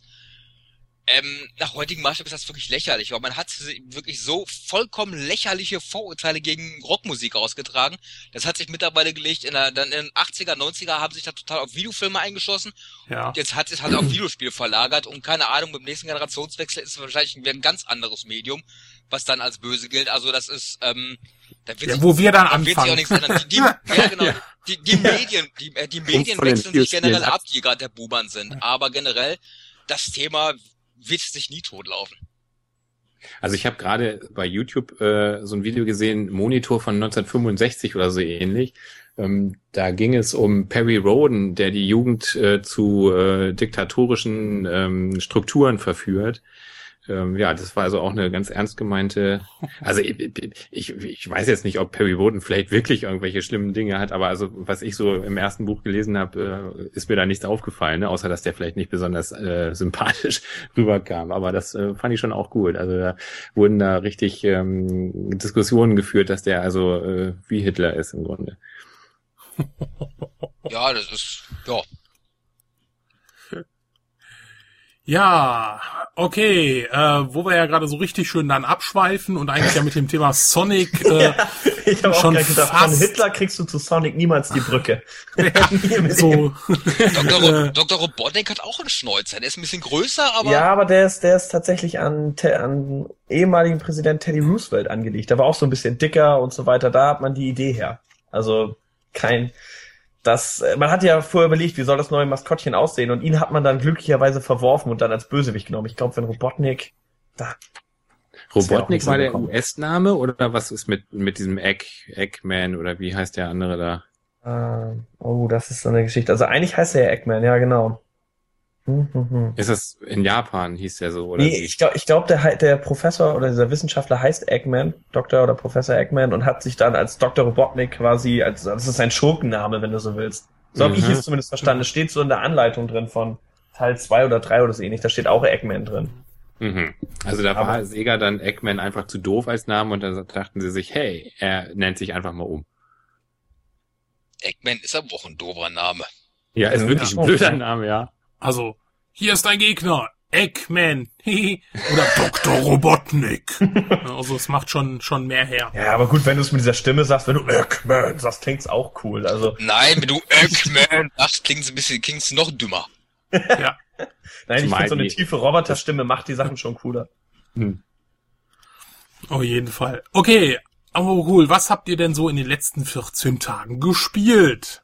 ähm, nach heutigen Maßstab ist das wirklich lächerlich, weil man hat wirklich so vollkommen lächerliche Vorurteile gegen Rockmusik ausgetragen. Das hat sich mittlerweile gelegt, in der, dann in den 80er, 90er haben sich da total auf Videofilme eingeschossen ja. und jetzt hat es halt auf Videospiele verlagert und keine Ahnung, beim nächsten Generationswechsel ist es wahrscheinlich ein, ganz anderes Medium, was dann als böse gilt. Also das ist, ähm, da wird ja sich wo wir dann da wird sich auch anfangen. nichts ändern. Die, die, <laughs> ja, genau. Die, die Medien, die, äh, die Medien wechseln sich generell ab. ab, die gerade der Bubern sind. Aber generell, das Thema wird sich nie totlaufen. Also ich habe gerade bei YouTube äh, so ein Video gesehen, Monitor von 1965 oder so ähnlich. Ähm, da ging es um Perry Roden, der die Jugend äh, zu äh, diktatorischen ähm, Strukturen verführt. Ähm, ja, das war also auch eine ganz ernst gemeinte. Also ich, ich, ich weiß jetzt nicht, ob Perry Roden vielleicht wirklich irgendwelche schlimmen Dinge hat, aber also was ich so im ersten Buch gelesen habe, äh, ist mir da nichts aufgefallen, ne? außer dass der vielleicht nicht besonders äh, sympathisch <laughs> rüberkam. Aber das äh, fand ich schon auch gut. Also da wurden da richtig ähm, Diskussionen geführt, dass der also äh, wie Hitler ist im Grunde. <laughs> Ja, das ist, ja. Ja, okay, äh, wo wir ja gerade so richtig schön dann abschweifen und eigentlich ja mit dem Thema Sonic <laughs> äh, Ich habe auch Schon gedacht, von fast. Hitler kriegst du zu Sonic niemals die Brücke. <laughs> <laughs> so Dr. Ro Äh. Dr. Robotnik hat auch einen Schnäuzer. Der ist ein bisschen größer, aber ja, aber der ist, der ist tatsächlich an, an ehemaligen Präsident Teddy Roosevelt angelegt. Der war auch so ein bisschen dicker und so weiter. Da hat man die Idee her. Also kein, das, äh, man hat ja vorher überlegt, wie soll das neue Maskottchen aussehen und ihn hat man dann glücklicherweise verworfen und dann als Bösewicht genommen. Ich glaube, wenn Robotnik, da, Robotnik war der. US-Name oder was ist mit mit diesem Egg Eggman oder wie heißt der andere da? äh, oh, das ist so eine Geschichte. Also eigentlich heißt er ja Eggman, ja genau. Ist das in Japan hieß der so oder Nee, wie? ich glaube, ich glaub, der, der Professor oder dieser Wissenschaftler heißt Eggman, Dr. oder Professor Eggman und hat sich dann als Dr. Robotnik quasi, als, das ist sein Schurkenname, wenn du so willst. So habe ich Mhm. es zumindest verstanden. Es steht so in der Anleitung drin von Teil 2 oder 3 oder so ähnlich. Da steht auch Eggman drin. Mhm. Also da Aber- war Sega dann Eggman einfach zu doof als Name und da dachten sie sich, hey, er nennt sich einfach mal um. Eggman ist aber auch ein doofer Name. Ja, ist Ja. wirklich ein blöder Name, ja. Also, hier ist dein Gegner, Eggman. Oder <laughs> Dr. Robotnik. also es macht schon, schon mehr her. Ja, aber gut, wenn du es mit dieser Stimme sagst, wenn du Eggman sagst, klingt's auch cool. Also, Nein, wenn du Eggman sagst, klingt's ein bisschen, klingt's noch dümmer. Ja. nein, ich finde so eine tiefe Roboterstimme macht die Sachen schon cooler. Hm. Auf jeden Fall. Okay, aber cool. Was habt ihr denn so in den letzten 14 Tagen gespielt?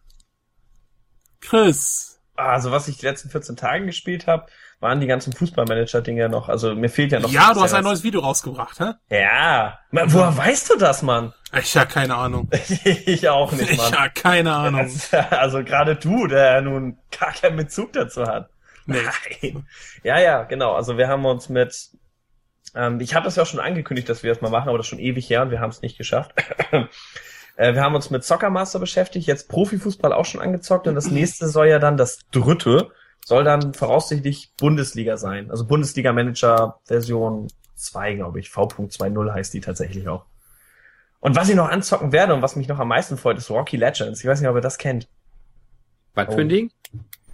Chris. Also, was ich die letzten 14 Tage gespielt habe, waren die ganzen Fußballmanager-Dinge noch. Also, mir fehlt ja noch. Ja, du hast ein neues Video rausgebracht, hä? Ja. Ma- Woher weißt du das, Mann? Ich ja keine Ahnung. <laughs> ich auch nicht, Ich Mann. ja keine Ahnung. Also, <laughs> also gerade du, der nun gar keinen Bezug dazu hat. Nee. Nein. Ja, ja, genau. Also wir haben uns mit, ähm, ich habe das ja auch schon angekündigt, dass wir das mal machen, aber das ist schon ewig her und wir haben es nicht geschafft. Äh, wir haben uns mit Soccer Master beschäftigt, jetzt Profifußball auch schon angezockt und das nächste soll ja dann das dritte, soll dann voraussichtlich Bundesliga sein. Also Bundesliga Manager Version 2, glaube ich. V.20 heißt die tatsächlich auch. Und was ich noch anzocken werde und was mich noch am meisten freut, ist Rocky Legends. Ich weiß nicht, ob ihr das kennt. Was Oh. für ein Ding?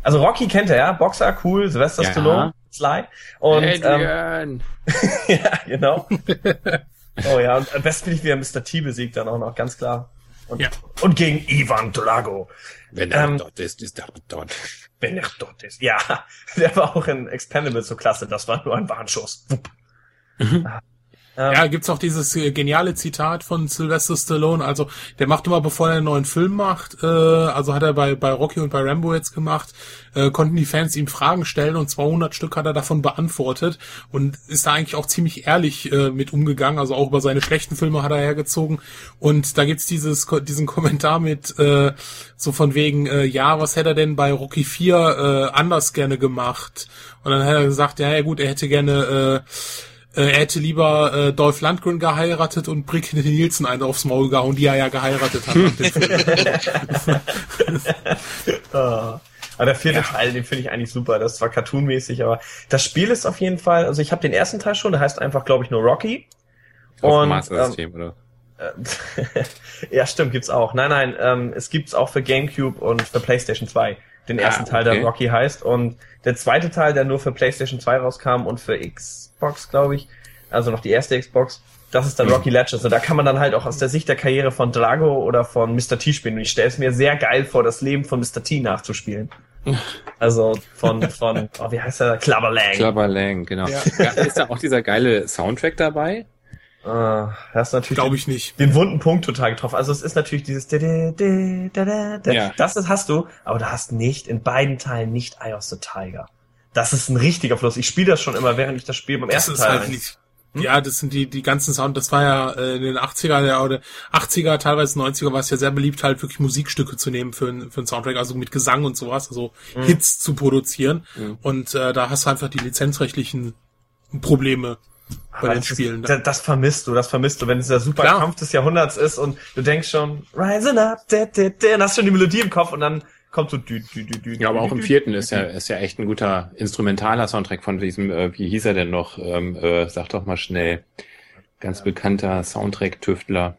Also Rocky kennt er, ja. Boxer, cool, Sylvester Ja. Stallone, Sly. Und ähm, Adrian. <laughs> ja, genau. <laughs> oh ja, und am besten finde ich, wie er Mr. T besiegt dann auch noch, ganz klar. Und, Ja. und gegen Ivan Drago, Wenn er ähm, dort ist, ist er dort. wenn er dort ist. Ja, <laughs> der war auch in Expendables so klasse, das war nur ein Warnschuss. Wupp. Ähm, Ja, gibt's auch dieses äh, geniale Zitat von Sylvester Stallone. Also der macht immer, bevor er einen neuen Film macht, äh, also hat er bei bei Rocky und bei Rambo jetzt gemacht, äh, konnten die Fans ihm Fragen stellen und 200 Stück hat er davon beantwortet und ist da eigentlich auch ziemlich ehrlich äh, mit umgegangen. Also auch über seine schlechten Filme hat er hergezogen. Und da gibt's dieses diesen Kommentar mit äh, so von wegen, äh, ja, was hätte er denn bei Rocky 4 äh, anders gerne gemacht? Und dann hat er gesagt, ja, ja gut, er hätte gerne äh, er hätte lieber äh, Dolph Lundgren geheiratet und Brigitte Nielsen eine aufs Maul gehauen, die er ja geheiratet hat. <laughs> <laughs> Ah. Aber der vierte Teil, den finde ich eigentlich super. Das ist zwar cartoonmäßig, aber das Spiel ist auf jeden Fall, also ich habe den ersten Teil schon, der heißt einfach, glaube ich, nur Rocky. Auf Und, Master System, oder? Äh, <laughs> ja, stimmt, gibt's auch. Nein, nein, ähm, es gibt's auch für GameCube und für PlayStation 2. Den Ah, ersten Teil, okay. der Rocky heißt. Und der zweite Teil, der nur für PlayStation 2 rauskam und für Xbox, glaube ich. Also noch die erste Xbox. Das ist dann Mhm. Rocky Legends. Und da kann man dann halt auch aus der Sicht der Karriere von Drago oder von Mr. T spielen. Und ich stelle es mir sehr geil vor, das Leben von Mr. T nachzuspielen. <laughs> Also von, von, oh, wie heißt er? Clubber Lang. Clubber Lang, genau. Ja. Ja, ist da auch dieser geile Soundtrack dabei? Ah, das ist natürlich Glaube ich nicht. den wunden Punkt total getroffen. Also es ist natürlich dieses da, da, da. Ja. das ist, hast du, aber du hast nicht in beiden Teilen nicht Eye of the Tiger. Das ist ein richtiger Fluss. Ich spiele das schon immer, während ich das Spiel beim Das ersten ist Teil halt nicht. Ja, das sind die, die ganzen Sound, das war ja äh, in den 80er ja, oder 80er, teilweise 90er war es ja sehr beliebt, halt wirklich Musikstücke zu nehmen für, ein- für einen Soundtrack, also mit Gesang und sowas, also Mhm. Hits zu produzieren. Mhm. Und äh, da hast du einfach die lizenzrechtlichen Probleme bei Aber den das ist- Spielen. Das, das vermisst du, das vermisst du, wenn es der super Klar. Kampf des Jahrhunderts ist und du denkst schon, rising up, da, da, da, und hast schon die Melodie im Kopf und dann kommt so dü, dü, dü, dü, Ja, aber dü, auch im vierten dü, ist ja, ist ja echt ein guter instrumentaler Soundtrack von diesem, äh, wie hieß er denn noch? Ähm, äh, sag doch mal schnell. Ganz bekannter Soundtrack-Tüftler.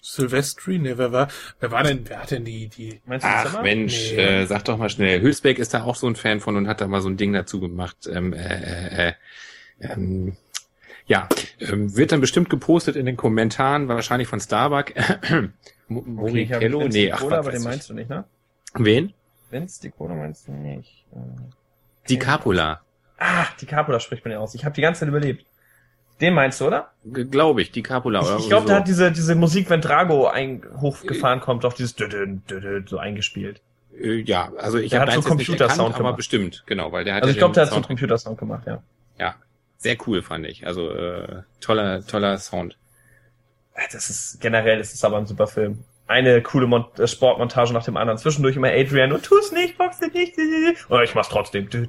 Silvestri? Ne, wer war, wer war denn, wer hat denn die, die, Meinst du Ach? Mensch, Nee. äh, sag doch mal schnell. Hülsbeck ist da auch so ein Fan von und hat da mal so ein Ding dazu gemacht. Ähm, äh, äh, äh, ähm, ja, ähm, wird dann bestimmt gepostet in den Kommentaren, wahrscheinlich von Starbuck. <clears throat> Mo- Okay, Nee, ach, was aber den meinst du nicht, ne? Wen? Vince die Cola meinst du nicht. Äh, Die Capula. Ah, die Capula spricht man ja aus. Ich habe die ganze Zeit überlebt. Den meinst du, oder? Glaube ich, die Capula. oder Ich, ich glaube, so. da hat diese, diese Musik, wenn Drago ein, hochgefahren kommt, doch dieses Dödön, Dödön so eingespielt. Äh, Ja, also ich habe so Computersound aber gemacht. bestimmt, genau, weil der hat Also ja ich glaube, der hat so einen Sound- Computersound gemacht, ja. Ja, sehr cool fand ich. Also äh, toller, toller Sound. Äh, Das ist, generell ist es aber ein super Film. Eine coole Mon äh, Sportmontage nach dem anderen. Zwischendurch immer Adrian und tu's nicht, box dich nicht. Oder ich mach's trotzdem. Genau.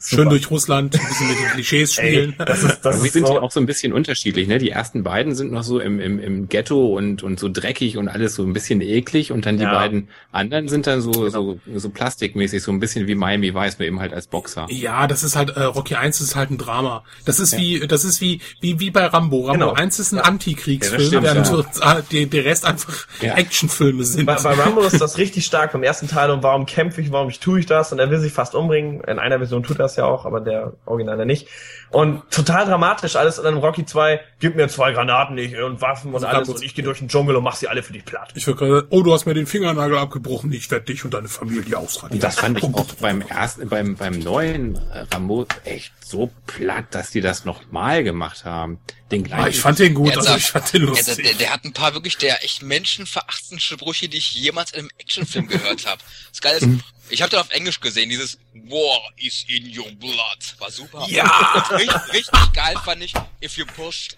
schön durch Russland, ein bisschen mit den <laughs> Klischees Ey, spielen. das ist, das ist sind so, ja auch so ein bisschen unterschiedlich, ne? Die ersten beiden sind noch so im, im, im Ghetto und, und so dreckig und alles so ein bisschen eklig und dann die Ja. beiden anderen sind dann so, so, so plastikmäßig, so ein bisschen wie Miami Vice, nur eben halt als Boxer. Ja, das ist halt, äh, Rocky 1 ist halt ein Drama. Das ist wie, das ist wie, wie, wie bei Rambo. Rambo Genau. 1 ist ein Ja. Antikriegsfilm, Ja, ja. ah, der, der Rest einfach Ja. Actionfilme sind. bei, bei Rambo ist das richtig stark beim ersten Teil und warum kämpfe ich, warum ich tue ich das und er will sich fast umbringen. In einer Version tut er das ja auch, aber der Originale nicht. Und total dramatisch alles und dann Rocky 2, gib mir zwei Granaten nicht und Waffen und Also alles und ich gehe durch den Dschungel und mach sie alle für dich platt. Ich würde gerade, oh, du hast mir den Fingernagel abgebrochen, ich werde dich und deine Familie ausradieren. Und das fand ich auch beim ersten, beim, beim neuen äh, Rambo echt so platt, dass die das nochmal gemacht haben. Den Ah, gleichen. ich fand den gut, also ich fand den Ja, der, lustig. der, der hat ein paar wirklich der echt menschenverachtendsten Sprüche, die ich jemals in einem Actionfilm gehört habe. Das Geile ist, Mhm. Ich habe den auf Englisch gesehen, dieses War is in your blood. War super. Ja! Richtig, richtig geil fand ich, if you push,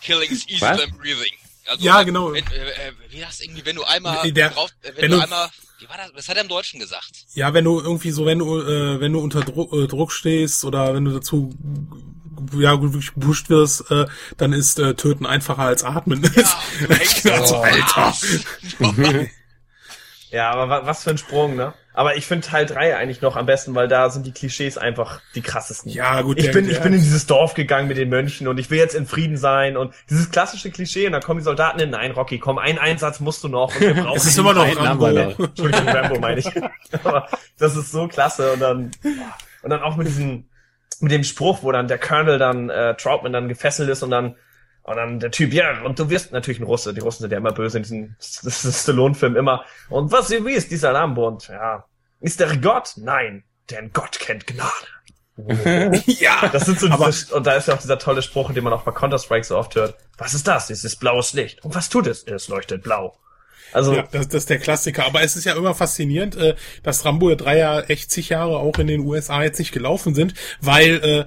killing is easier Was? than breathing. Also, Ja, genau. Wenn, äh, äh, wie das irgendwie, wenn du einmal Nee, der- drauf, äh, wenn, wenn du, du- einmal, wie war das, was hat er im Deutschen gesagt? Ja, wenn du irgendwie so, wenn du, äh, wenn du unter Druck, äh, Druck stehst oder wenn du dazu ja wirklich gepusht wirst, äh, dann ist äh, Töten einfacher als Atmen. Ja, <laughs> also, Alter. <laughs> <laughs> Ja, aber wa was für ein Sprung, ne? Aber ich finde Teil 3 eigentlich noch am besten, weil da sind die Klischees einfach die krassesten. Ja, gut, Ich bin, ich bin in dieses Dorf gegangen mit den Mönchen und ich will jetzt in Frieden sein und dieses klassische Klischee und dann kommen die Soldaten in, nein, Rocky, komm, einen Einsatz musst du noch und wir <laughs> brauchen Es ist immer noch Rambo. Entschuldigung, Rambo meine ich. <laughs> Aber das ist so klasse und dann und dann auch mit diesem mit dem Spruch, wo dann der Colonel dann äh, Troutman dann gefesselt ist und dann und dann der Typ, ja, und du wirst natürlich ein Russe. Die Russen sind ja immer böse in diesen <laughs> das ist Stallone-Film immer. Und was wie ist dieser Rambo? Und ja, ist der Gott? Nein, denn Gott kennt Gnade. <laughs> ja, Das sind so Aber- diese, und da ist ja auch dieser tolle Spruch, den man auch bei Counter-Strike so oft hört. Was ist das? Es ist blaues Licht. Und was tut es? Es leuchtet blau. Also, Ja, das, das ist der Klassiker. Aber es ist ja immer faszinierend, äh, dass Rambo 3 ja echt zig Jahre auch in den USA jetzt nicht gelaufen sind, weil äh,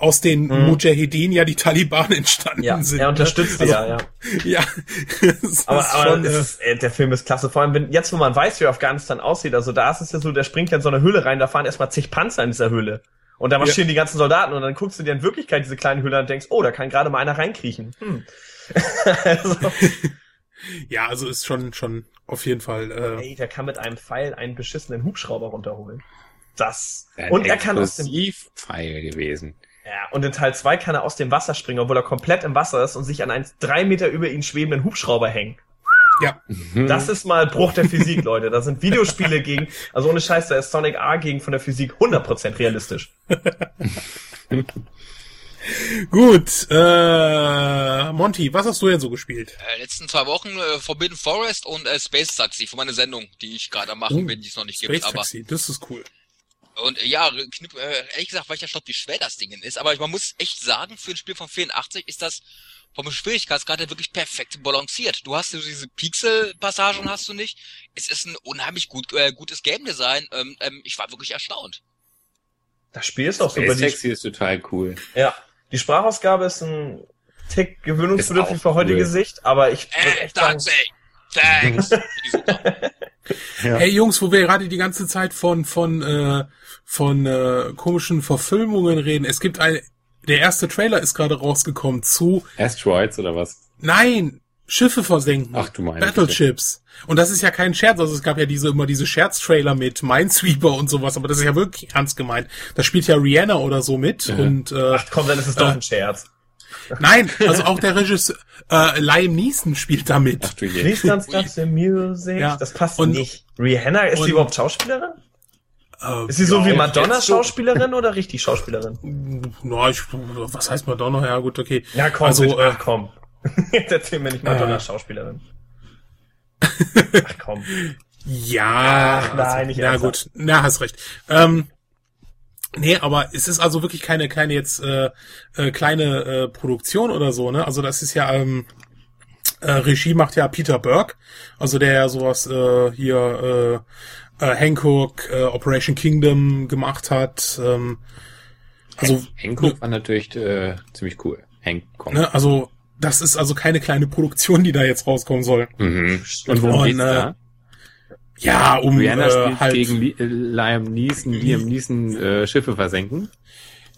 aus den Mujahedin ja die Taliban entstanden Mhm. ja, sind. er unterstützt ne? sie also, ja, ja. <laughs> Ja, das Aber, ist aber schon, es äh, ist, äh, der Film ist klasse. Vor allem, wenn, jetzt, wo man weiß, wie Afghanistan aussieht, also da ist es ja so, der springt ja in so eine Höhle rein, da fahren erstmal zig Panzer in dieser Höhle. Und da marschieren die ganzen Soldaten und dann guckst du dir in Wirklichkeit diese kleine Höhle an und denkst, oh, da kann gerade mal einer reinkriechen. Hm. <laughs> also, <laughs> ja, also ist schon schon auf jeden Fall. Äh, ey, der kann mit einem Pfeil einen beschissenen Hubschrauber runterholen. Das. Ein Und er kann aus dem Explosivpfeil gewesen. Ja, und in Teil 2 kann er aus dem Wasser springen, obwohl er komplett im Wasser ist und sich an einen drei Meter über ihn schwebenden Hubschrauber hängen. ja, Das ist mal Bruch der Physik, Leute. Da sind Videospiele gegen, also ohne Scheiß, da ist Sonic A gegen von der Physik 100% realistisch. <laughs> gut. Äh, Monty, was hast du denn so gespielt? Äh, letzten zwei Wochen äh, Forbidden Forest und äh, Space Taxi für meine Sendung, die ich gerade am machen Oh, bin, die es noch nicht Space gibt. Aber Taxi, das ist cool. Und äh, ja, knipp, äh, ehrlich gesagt, weil ich ja glaube, wie schwer das Ding ist. Aber man muss echt sagen, für ein Spiel von 84 ist das vom Schwierigkeitsgrad her wirklich perfekt balanciert. Du hast so diese Pixel-Passagen hast du nicht. Es ist ein unheimlich gut, äh, gutes Game Design. Ähm, ähm, ich war wirklich erstaunt. Das Spiel ist auch super. Taxi ist total cool. ja, die Sprachausgabe ist ein Tick gewöhnungsbedürftig für heutige cool. Sicht, aber ich Äh, echt sagen! Thanks! <laughs> Super. Hey Jungs, wo wir gerade die ganze Zeit von von äh, von äh, komischen Verfilmungen reden. Es gibt ein der erste Trailer ist gerade rausgekommen zu Asteroids oder was? Nein, Schiffe versenken. Ach, du meinst. Battleships. Und das ist ja kein Scherz, also es gab ja diese immer diese Scherztrailer mit Minesweeper und sowas, aber das ist ja wirklich ernst gemeint. Da spielt ja Rihanna oder so mit und äh, ach komm, dann ist es doch Äh, ein Scherz. Nein, also auch der Regisseur äh, Liam Neeson spielt da mit. Ach du je. Please music. Ja. Das passt Und- nicht. Rihanna, ist und- sie überhaupt Schauspielerin? Äh, Ist sie so ja, wie Madonna jetzt so- Schauspielerin oder richtig Schauspielerin? Na, ich, was heißt Madonna? Ja, gut, okay. Ja, komm, also, bitte. äh, ach komm. <laughs> Jetzt erzähl mir nicht Madonna Äh. Schauspielerin. <laughs> Ach komm. Ja, Ach, nein, nicht na ernsthaft. gut, na hast recht. Ähm, nee, aber es ist also wirklich keine keine jetzt äh, äh, kleine äh, Produktion oder so, ne? Also das ist ja ähm, äh, Regie macht ja Peter Burke, also der ja sowas äh, hier äh, äh, Hancock, äh, Operation Kingdom gemacht hat. Ähm, also Hancock war natürlich äh, ziemlich cool. Hancock. ne, also das ist also keine kleine Produktion, die da jetzt rauskommen soll. Mhm. Und worum Und, geht's äh, da? Ja, um Rihanna äh, spielt halt gegen Li äh, Liam Neeson, Liam Neeson äh, Schiffe versenken.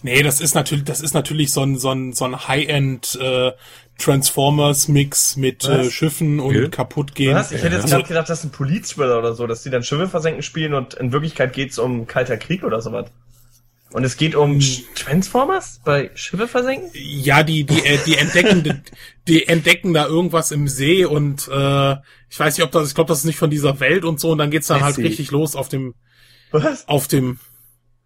Nee, das ist natürlich, das ist natürlich so ein, so ein, so ein High-End äh, Transformers-Mix mit äh? Schiffen und Ja. kaputt gehen. Was? Ich hätte jetzt gerade gedacht, das ist ein Police-Thriller oder so, dass die dann Schiffe versenken spielen und in Wirklichkeit geht's um Kalter Krieg oder sowas. Und es geht um. Transformers bei Schiffe versenken? ja, die, die, äh, die entdecken, die, die entdecken da irgendwas im See und äh, ich weiß nicht, ob das, ich glaube, das ist nicht von dieser Welt und so und dann geht's dann halt richtig los auf dem, Was? auf dem.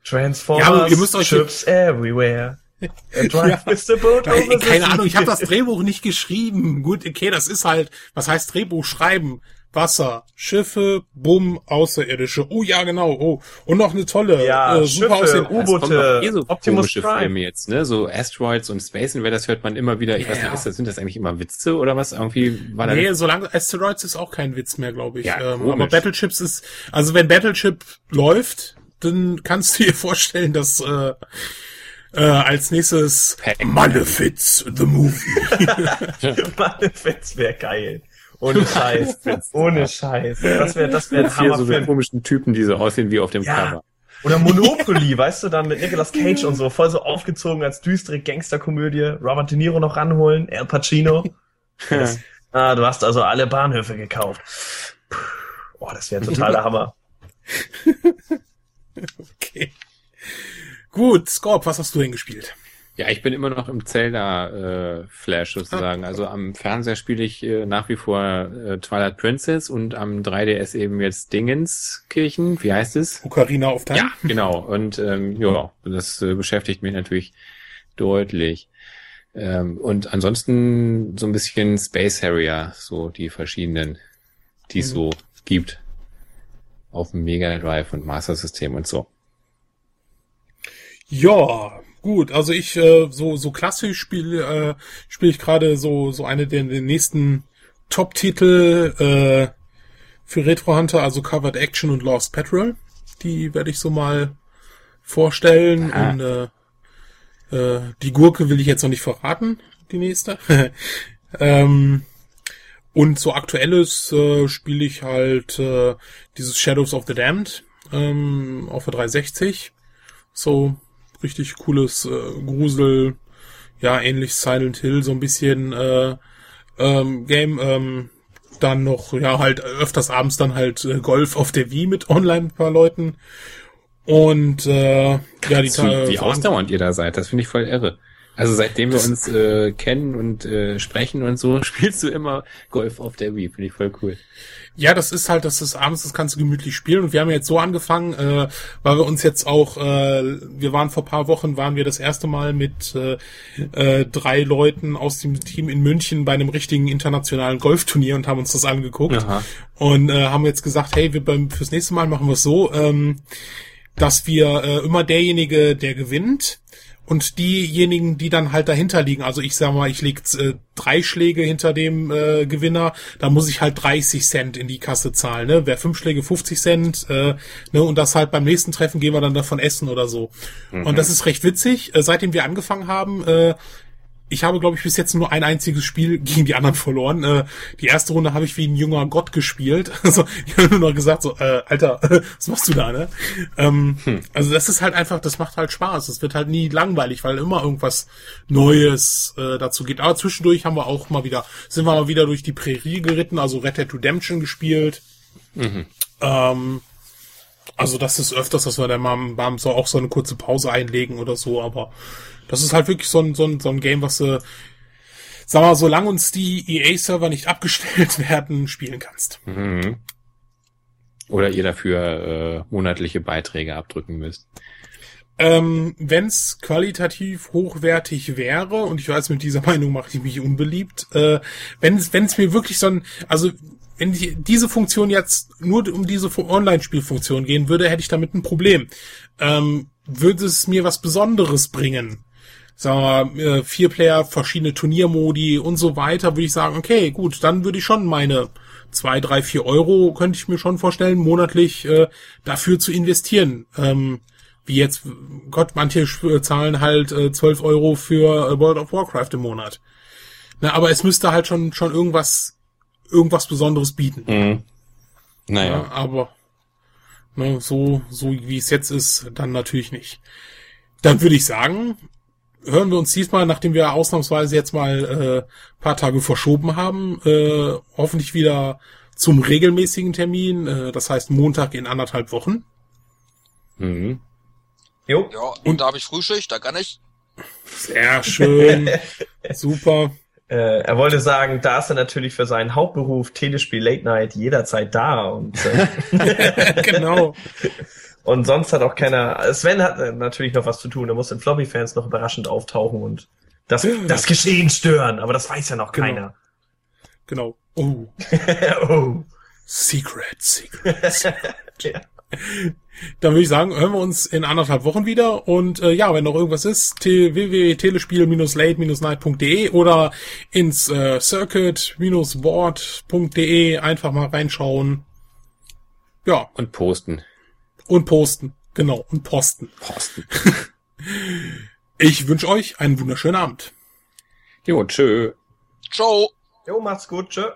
Transformers, Ja, ihr müsst euch- Ships everywhere. <laughs> Drive Ja. with the boat over the keine. Ahnung, ich habe das Drehbuch nicht geschrieben. Gut, okay, das ist halt, was heißt Drehbuch schreiben? Wasser, Schiffe, Bumm, Außerirdische. Oh ja, genau. Oh, und noch eine tolle, Ja, äh, super Schiffe, kommen U-Boote, eh so Optimus Prime. Filme jetzt, ne? So Asteroids und Space Invaders hört man immer wieder. Ich Ja, weiß nicht, ja. ist das, sind das eigentlich immer Witze oder was? Irgendwie war da Nee, solange Asteroids ist auch kein Witz mehr, glaube ich. Ja, ähm, aber Battleships ist, also wenn Battleship läuft, dann kannst du dir <laughs> vorstellen, dass äh, äh, als nächstes. Malefiz the Movie. <laughs> Mann, Fetz wäre geil. Ohne <laughs> Scheiß. Ohne Scheiß. Das wäre das wär ein hier so Hammerfilm. komischen Typen, die so aussehen wie auf dem Ja. Cover. Oder <laughs> Monopoly, weißt du, dann mit Nicolas Cage und so, voll so aufgezogen als düstere Gangsterkomödie. Robert De Niro noch ranholen, Al Pacino. <laughs> Das, ah, du hast also alle Bahnhöfe gekauft. Puh, Oh, das wäre totaler Hammer. okay. Gut, Scorp, was hast du denn gespielt? Ja, ich bin immer noch im Zelda-Flash sozusagen. Also am Fernseher spiele ich äh, nach wie vor äh, Twilight Princess und am 3DS eben jetzt Dingenskirchen. Wie heißt es? Ocarina of Time? Ja, genau. Und ähm, ja, das äh, beschäftigt mich natürlich deutlich. Ähm, und ansonsten so ein bisschen Space Harrier, so die verschiedenen, die es Mhm. so gibt. Auf dem Mega Drive und Master System und so. Ja, gut. Also ich äh, so so klassisch spiele äh, spiele ich gerade so so eine der, der nächsten Top-Titel äh, für Retro Hunter, also Covered Action und Lost Petrol. Die werde ich so mal vorstellen Aha. und äh, äh, die Gurke will ich jetzt noch nicht verraten, die nächste. <laughs> ähm, und so aktuelles äh, spiele ich halt äh, dieses Shadows of the Damned ähm, auf der 360. So richtig cooles äh, Grusel, ja ähnlich Silent Hill so ein bisschen äh, ähm, Game. Ähm, dann noch ja halt öfters abends dann halt äh, Golf auf der Wii mit online mit ein paar Leuten. Und äh, ja die wie ausdauernd ihr da seid, das finde ich voll irre. Also seitdem wir uns äh, kennen und äh, sprechen und so, <laughs> spielst du immer Golf auf der Wii, finde ich voll cool. Ja, das ist halt, das ist abends, das kannst du gemütlich spielen. Und wir haben jetzt so angefangen, äh, weil wir uns jetzt auch, äh, wir waren vor paar Wochen, waren wir das erste Mal mit äh, äh, drei Leuten aus dem Team in München bei einem richtigen internationalen Golfturnier und haben uns das angeguckt. Aha. Und äh, haben jetzt gesagt, hey, wir beim, fürs nächste Mal machen wir es so, ähm, dass wir äh, immer derjenige, der gewinnt, und diejenigen, die dann halt dahinter liegen, also ich sag mal, ich leg äh, drei Schläge hinter dem äh, Gewinner, da muss ich halt 30 Cent in die Kasse zahlen, ne? Wer fünf Schläge 50 Cent, äh, ne? Und das halt beim nächsten Treffen gehen wir dann davon essen oder so. Und das ist recht witzig. Äh, seitdem wir angefangen haben, äh, ich habe, glaube ich, bis jetzt nur ein einziges Spiel gegen die anderen verloren. Äh, die erste Runde habe ich wie ein junger Gott gespielt. <laughs> Also ich habe nur noch gesagt, so, äh, Alter, <laughs> was machst du da, ne? Ähm, Also das ist halt einfach, das macht halt Spaß. Es wird halt nie langweilig, weil immer irgendwas Neues äh, dazu geht. Aber zwischendurch haben wir auch mal wieder, sind wir mal wieder durch die Prärie geritten, also Red Dead Redemption gespielt. Ähm, also das ist öfters, dass wir dann mal, mal so auch so eine kurze Pause einlegen oder so, aber das ist halt wirklich so ein, so ein, so ein Game, was du, sag mal, solange uns die EA-Server nicht <laughs> abgestellt werden, spielen kannst. Mhm. Oder ihr dafür äh, monatliche Beiträge abdrücken müsst. Ähm, Wenn es qualitativ hochwertig wäre, und ich weiß, mit dieser <laughs> Meinung mache ich mich unbeliebt, äh, wenn es mir wirklich so ein, also wenn die, diese Funktion jetzt nur um diese Fu- Online-Spielfunktion gehen würde, hätte ich damit ein Problem. Ähm, würde es mir was Besonderes bringen? Sagen wir, mal, äh, vier Player, verschiedene Turniermodi und so weiter, würde ich sagen, okay, gut, dann würde ich schon meine zwei, drei, vier Euro, könnte ich mir schon vorstellen, monatlich äh, dafür zu investieren. Ähm, wie jetzt, Gott, manche sch- zahlen halt äh, 12 Euro für äh, World of Warcraft im Monat. Na, aber es müsste halt schon, schon irgendwas, irgendwas Besonderes bieten. Mhm. Naja. Ja, aber ne, so, so wie es jetzt ist, dann natürlich nicht. Dann würde ich sagen, hören wir uns diesmal, nachdem wir ausnahmsweise jetzt mal äh, paar Tage verschoben haben, äh, hoffentlich wieder zum regelmäßigen Termin, äh, das heißt Montag in anderthalb Wochen. Mhm. Jo. Ja, und da habe ich Frühschicht, da kann ich. Sehr schön, <laughs> super. Äh, er wollte sagen, da ist er natürlich für seinen Hauptberuf Telespiel Late Night jederzeit da und äh, <laughs> genau. Und sonst hat auch keiner. Sven hat natürlich noch was zu tun. Er muss den Floppy-Fans noch überraschend auftauchen und das, das Geschehen stören. Aber das weiß ja noch Genau. keiner. Genau. Oh, <laughs> oh. Secret, Secret. <laughs> Ja. Dann würde ich sagen, hören wir uns in anderthalb Wochen wieder. Und äh, ja, wenn noch irgendwas ist, www.telespiel-late-night.de oder ins äh, circuit-board.de einfach mal reinschauen. Ja, Und posten. Und posten. Genau, und posten. Posten. <laughs> Ich wünsche euch einen wunderschönen Abend. Jo, tschö. Ciao. Jo, macht's gut. Tschö.